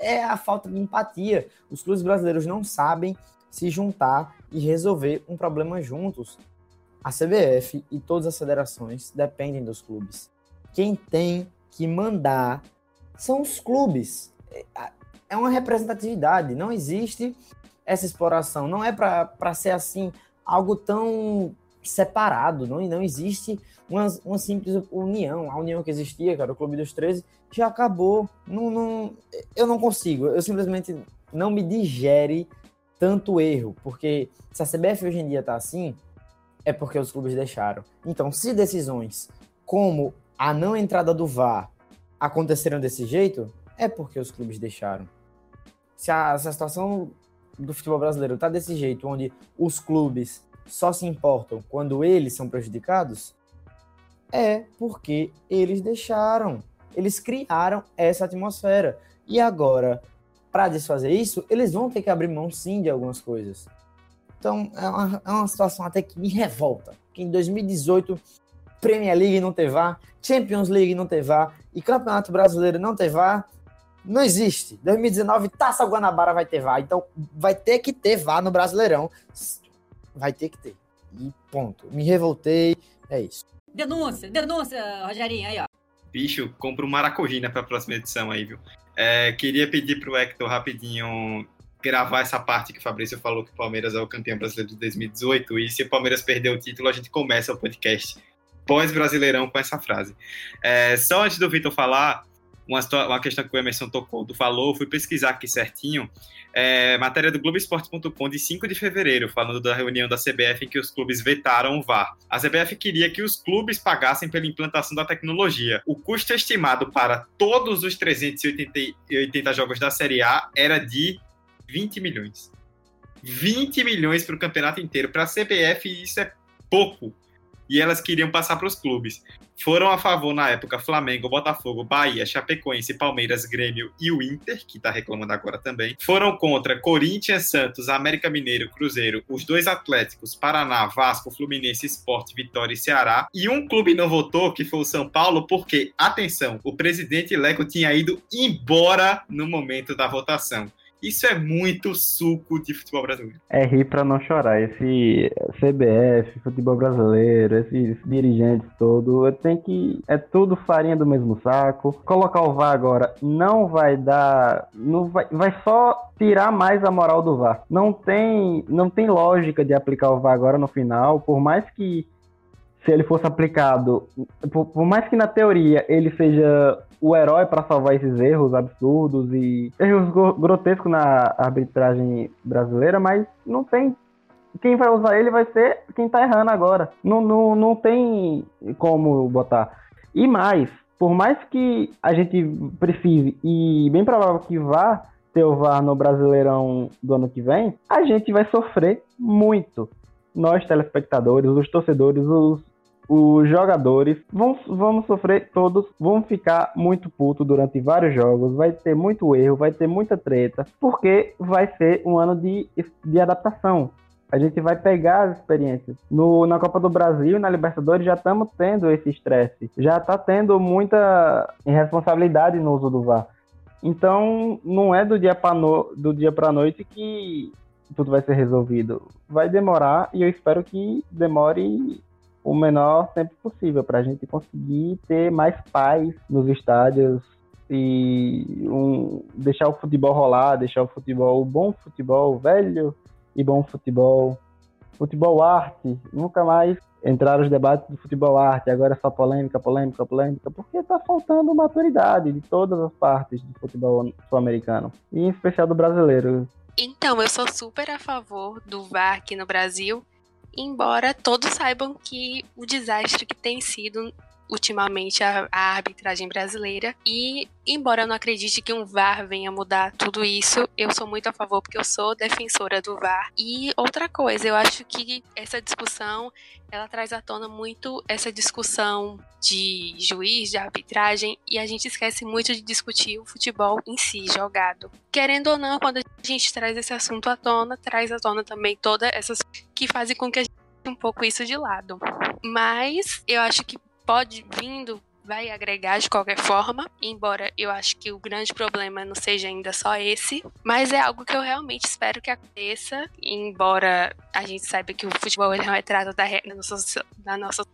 F: é a falta de empatia. Os clubes brasileiros não sabem se juntar e resolver um problema juntos. A CBF e todas as federações dependem dos clubes. Quem tem que mandar são os clubes. É, é uma representatividade, não existe essa exploração. Não é para ser assim algo tão separado, não, não existe uma, uma simples união. A união que existia, cara, o Clube dos 13, já acabou. Não, não, eu não consigo, eu simplesmente não me digere tanto erro, porque se a CBF hoje em dia tá assim, é porque os clubes deixaram. Então, se decisões como a não entrada do VAR aconteceram desse jeito, é porque os clubes deixaram. Se a, se a situação do futebol brasileiro está desse jeito, onde os clubes só se importam quando eles são prejudicados, é porque eles deixaram. Eles criaram essa atmosfera. E agora, para desfazer isso, eles vão ter que abrir mão sim de algumas coisas. Então, é uma, é uma situação até que me revolta. Que em 2018 Premier League não ter VAR, Champions League não ter VAR e Campeonato Brasileiro não ter VAR, não existe. 2019, Taça Guanabara vai ter VAR. Então, vai ter que ter VAR no Brasileirão. Vai ter que ter. E ponto. Me revoltei. É isso.
K: Denúncia, denúncia, Rogerinho, aí, ó.
D: Bicho, compra um maracujina pra próxima edição aí, viu? É, queria pedir pro Hector rapidinho gravar essa parte que o Fabrício falou que o Palmeiras é o campeão brasileiro de 2018 e se o Palmeiras perder o título, a gente começa o podcast pós-brasileirão com essa frase. É, só antes do Vitor falar, uma, uma questão que o Emerson tocou, do falou, fui pesquisar aqui certinho, é, matéria do Globoesporte.com de 5 de fevereiro, falando da reunião da CBF em que os clubes vetaram o VAR. A CBF queria que os clubes pagassem pela implantação da tecnologia. O custo estimado para todos os 380 jogos da Série A era de 20 milhões. 20 milhões para o campeonato inteiro. Para a CBF, isso é pouco e elas queriam passar para os clubes. Foram a favor na época Flamengo, Botafogo, Bahia, Chapecoense, Palmeiras, Grêmio e o Inter, que está reclamando agora também. Foram contra Corinthians, Santos, América Mineiro, Cruzeiro, os dois Atléticos, Paraná, Vasco, Fluminense, Esporte, Vitória e Ceará. E um clube não votou, que foi o São Paulo, porque, atenção, o presidente Leco tinha ido embora no momento da votação. Isso é muito suco de futebol brasileiro.
G: É rir pra não chorar. Esse CBF, futebol brasileiro, esses dirigentes todos, tem que. É tudo farinha do mesmo saco. Colocar o VAR agora não vai dar. Não vai, vai só tirar mais a moral do VAR. Não tem, não tem lógica de aplicar o VAR agora no final, por mais que se ele fosse aplicado, por, por, mais que na teoria ele seja o herói para salvar esses erros absurdos e erros grotescos na arbitragem brasileira, mas não tem. Quem vai usar ele vai ser quem tá errando agora. Não, não, não tem como botar. E mais, por mais que a gente precise, e bem provável que vá ter o VAR no Brasileirão do ano que vem, a gente vai sofrer muito nós telespectadores, os torcedores, os os jogadores vão, vão sofrer, todos vão ficar muito putos durante vários jogos, vai ter muito erro, vai ter muita treta, porque vai ser um ano de, de adaptação. A gente vai pegar as experiências. No, na Copa do Brasil na Libertadores já estamos tendo esse estresse. Já está tendo muita irresponsabilidade no uso do VAR. Então, não é do dia para no, do dia para noite que tudo vai ser resolvido. Vai demorar e eu espero que demore o menor tempo possível para a gente conseguir ter mais paz nos estádios e um, deixar o futebol rolar, deixar o futebol, o bom futebol, velho e bom futebol, futebol arte, nunca mais entrar os debates do futebol arte, agora é só polêmica, polêmica, polêmica, porque está faltando maturidade de todas as partes do futebol sul-americano, e em especial do brasileiro.
H: Então, eu sou super a favor do VAR aqui no Brasil, embora todos saibam que o desastre que tem sido ultimamente a, a, arbitragem brasileira. E, embora eu não acredite que um VAR venha mudar tudo isso, eu sou muito a favor porque eu sou defensora do VAR. E outra coisa, eu acho que essa discussão ela traz à tona muito essa discussão de juiz, de arbitragem, e a gente esquece muito de discutir o futebol em si, jogado. Querendo ou não, quando a gente traz esse assunto à tona, traz à tona também todas essas que fazem com que a gente um pouco isso de lado. Mas eu acho que pode vindo vai agregar de qualquer forma, embora eu acho que o grande problema não seja ainda só esse, mas é algo que eu realmente espero que aconteça, embora a gente saiba que o futebol ele é tratado da, nossa, da nossa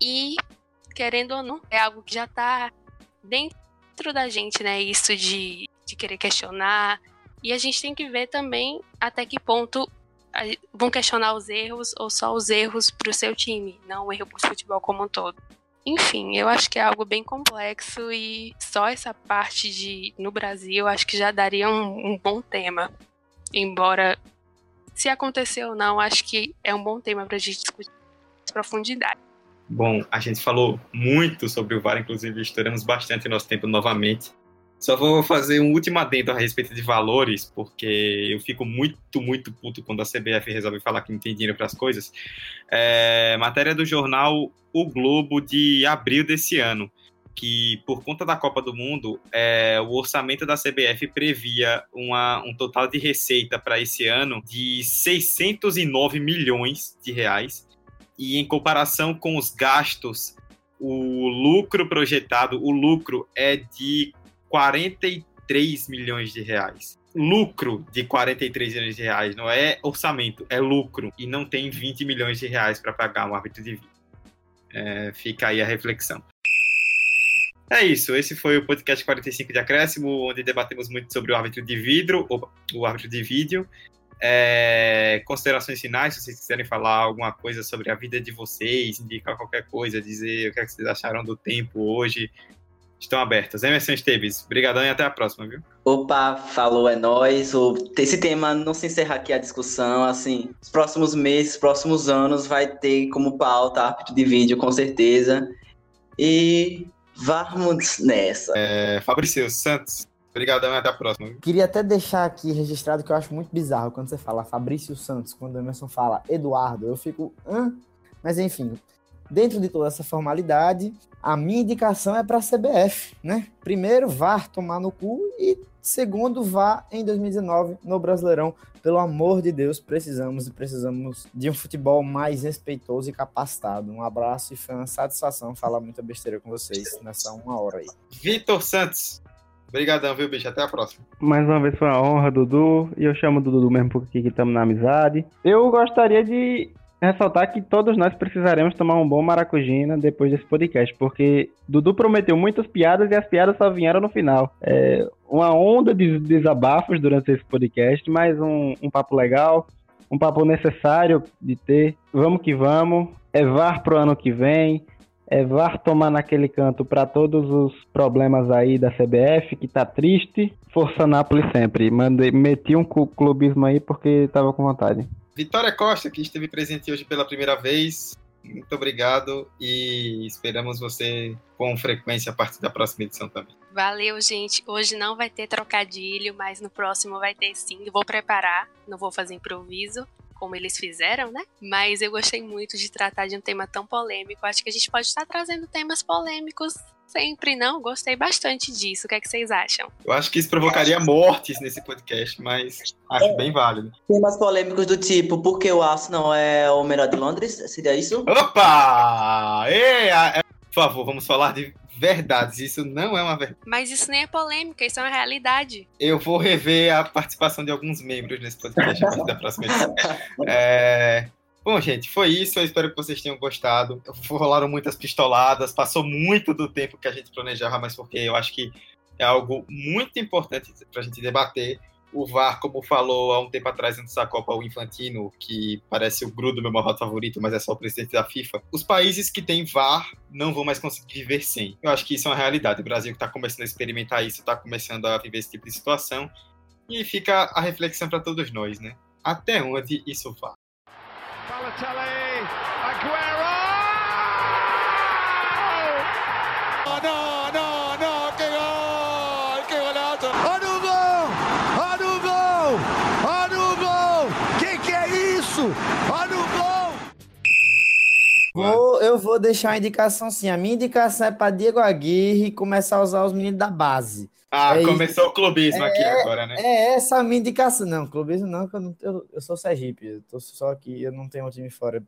H: e querendo ou não, é algo que já tá dentro da gente, né, isso de, de querer questionar, e a gente tem que ver também até que ponto vão questionar os erros ou só os erros para o seu time, não o erro para o futebol como um todo. Enfim, eu acho que é algo bem complexo e só essa parte de no Brasil acho que já daria um, um bom tema. Embora, se acontecer ou não, acho que é um bom tema para a gente discutir com profundidade.
D: Bom, a gente falou muito sobre o VAR, inclusive estouramos bastante nosso tempo novamente. Só vou fazer um último adendo a respeito de valores, porque eu fico muito, muito puto quando a CBF resolve falar que não tem dinheiro para as coisas. É, matéria do jornal O Globo de abril desse ano, que por conta da Copa do Mundo, é, o orçamento da CBF previa uma, um total de receita para esse ano de 609 milhões de reais. E em comparação com os gastos, o lucro projetado, o lucro é de 43 milhões de reais. Lucro de 43 milhões de reais, não é orçamento, é lucro. E não tem 20 milhões de reais para pagar um árbitro de vídeo. É, fica aí a reflexão. É isso, esse foi o podcast 45 de Acréscimo, onde debatemos muito sobre o árbitro de vidro, o árbitro de vídeo. É, considerações finais, se vocês quiserem falar alguma coisa sobre a vida de vocês, indicar qualquer coisa, dizer o que, é que vocês acharam do tempo hoje, estão abertas. Emerson Esteves, brigadão e até a próxima, viu?
E: Opa, falou, é nóis. Esse tema não se encerra aqui a discussão, assim, os próximos meses, próximos anos vai ter como pauta árbitro de vídeo, com certeza. E vamos nessa.
D: É, Fabrício Santos, Obrigadão e até a próxima.
F: Queria até deixar aqui registrado que eu acho muito bizarro quando você fala Fabrício Santos, quando o Emerson fala Eduardo, eu fico, hã? Mas enfim, dentro de toda essa formalidade, a minha indicação é para a CBF, né? Primeiro, VAR tomar no cu e segundo, vá em 2019 no Brasileirão. Pelo amor de Deus, precisamos e precisamos de um futebol mais respeitoso e capacitado. Um abraço e foi uma satisfação falar muita besteira com vocês nessa uma hora aí.
D: Vitor Santos, Obrigadão, viu, bicho? Até a próxima.
G: Mais uma vez foi uma honra, Dudu. E eu chamo Dudu mesmo porque aqui estamos na amizade. Eu gostaria de ressaltar que todos nós precisaremos tomar um bom maracujina depois desse podcast, porque Dudu prometeu muitas piadas e as piadas só vieram no final. É uma onda de desabafos durante esse podcast, mas um, um papo legal, um papo necessário de ter. Vamos que vamos. É VAR pro ano que vem é, VAR tomar naquele canto para todos os problemas aí da CBF, que tá triste. Força Nápoles sempre. Mandei, meti um clubismo aí porque tava com vontade.
D: Vitória Costa, que esteve presente hoje pela primeira vez. Muito obrigado e esperamos você com frequência a partir da próxima edição também.
H: Valeu, gente. Hoje não vai ter trocadilho, mas no próximo vai ter sim. Vou preparar, não vou fazer improviso como eles fizeram, né? Mas eu gostei muito de tratar de um tema tão polêmico. Acho que a gente pode estar trazendo temas polêmicos sempre, não? Gostei bastante disso. O que é que vocês acham?
D: Eu acho que isso provocaria mortes nesse podcast, mas acho é. bem válido.
E: Temas polêmicos do tipo, por que o Arsenal é o melhor de Londres? Seria isso?
D: Opa! Ei, por favor, vamos falar de verdades. Isso não é uma verdade.
H: Mas isso nem é polêmica, isso é uma realidade. Eu
D: vou rever a participação de alguns membros nesse podcast a partir da próxima edição. É... Bom, gente, foi isso. Eu espero que vocês tenham gostado. Rolaram muitas pistoladas, passou muito do tempo que a gente planejava, mas porque eu acho que é algo muito importante para a gente debater o VAR, como falou há um tempo atrás antes da Copa, o Infantino, que parece o Gru do meu malvado favorito, mas é só o presidente da FIFA. Os países que têm VAR não vão mais conseguir viver sem. Eu acho que isso é uma realidade. O Brasil está começando a experimentar isso, está começando a viver esse tipo de situação. E fica a reflexão para todos nós, né? Até onde isso vai? Balotelli,
F: Vou, eu vou deixar uma indicação sim. A minha indicação é para Diego Aguirre começar a usar os meninos da base.
D: Ah, é começou isso. o clubismo é, aqui agora, né?
F: É essa a minha indicação. Não, clubismo não, que eu, não, eu, eu sou Sergipe. Eu tô só aqui, eu não tenho um time fora.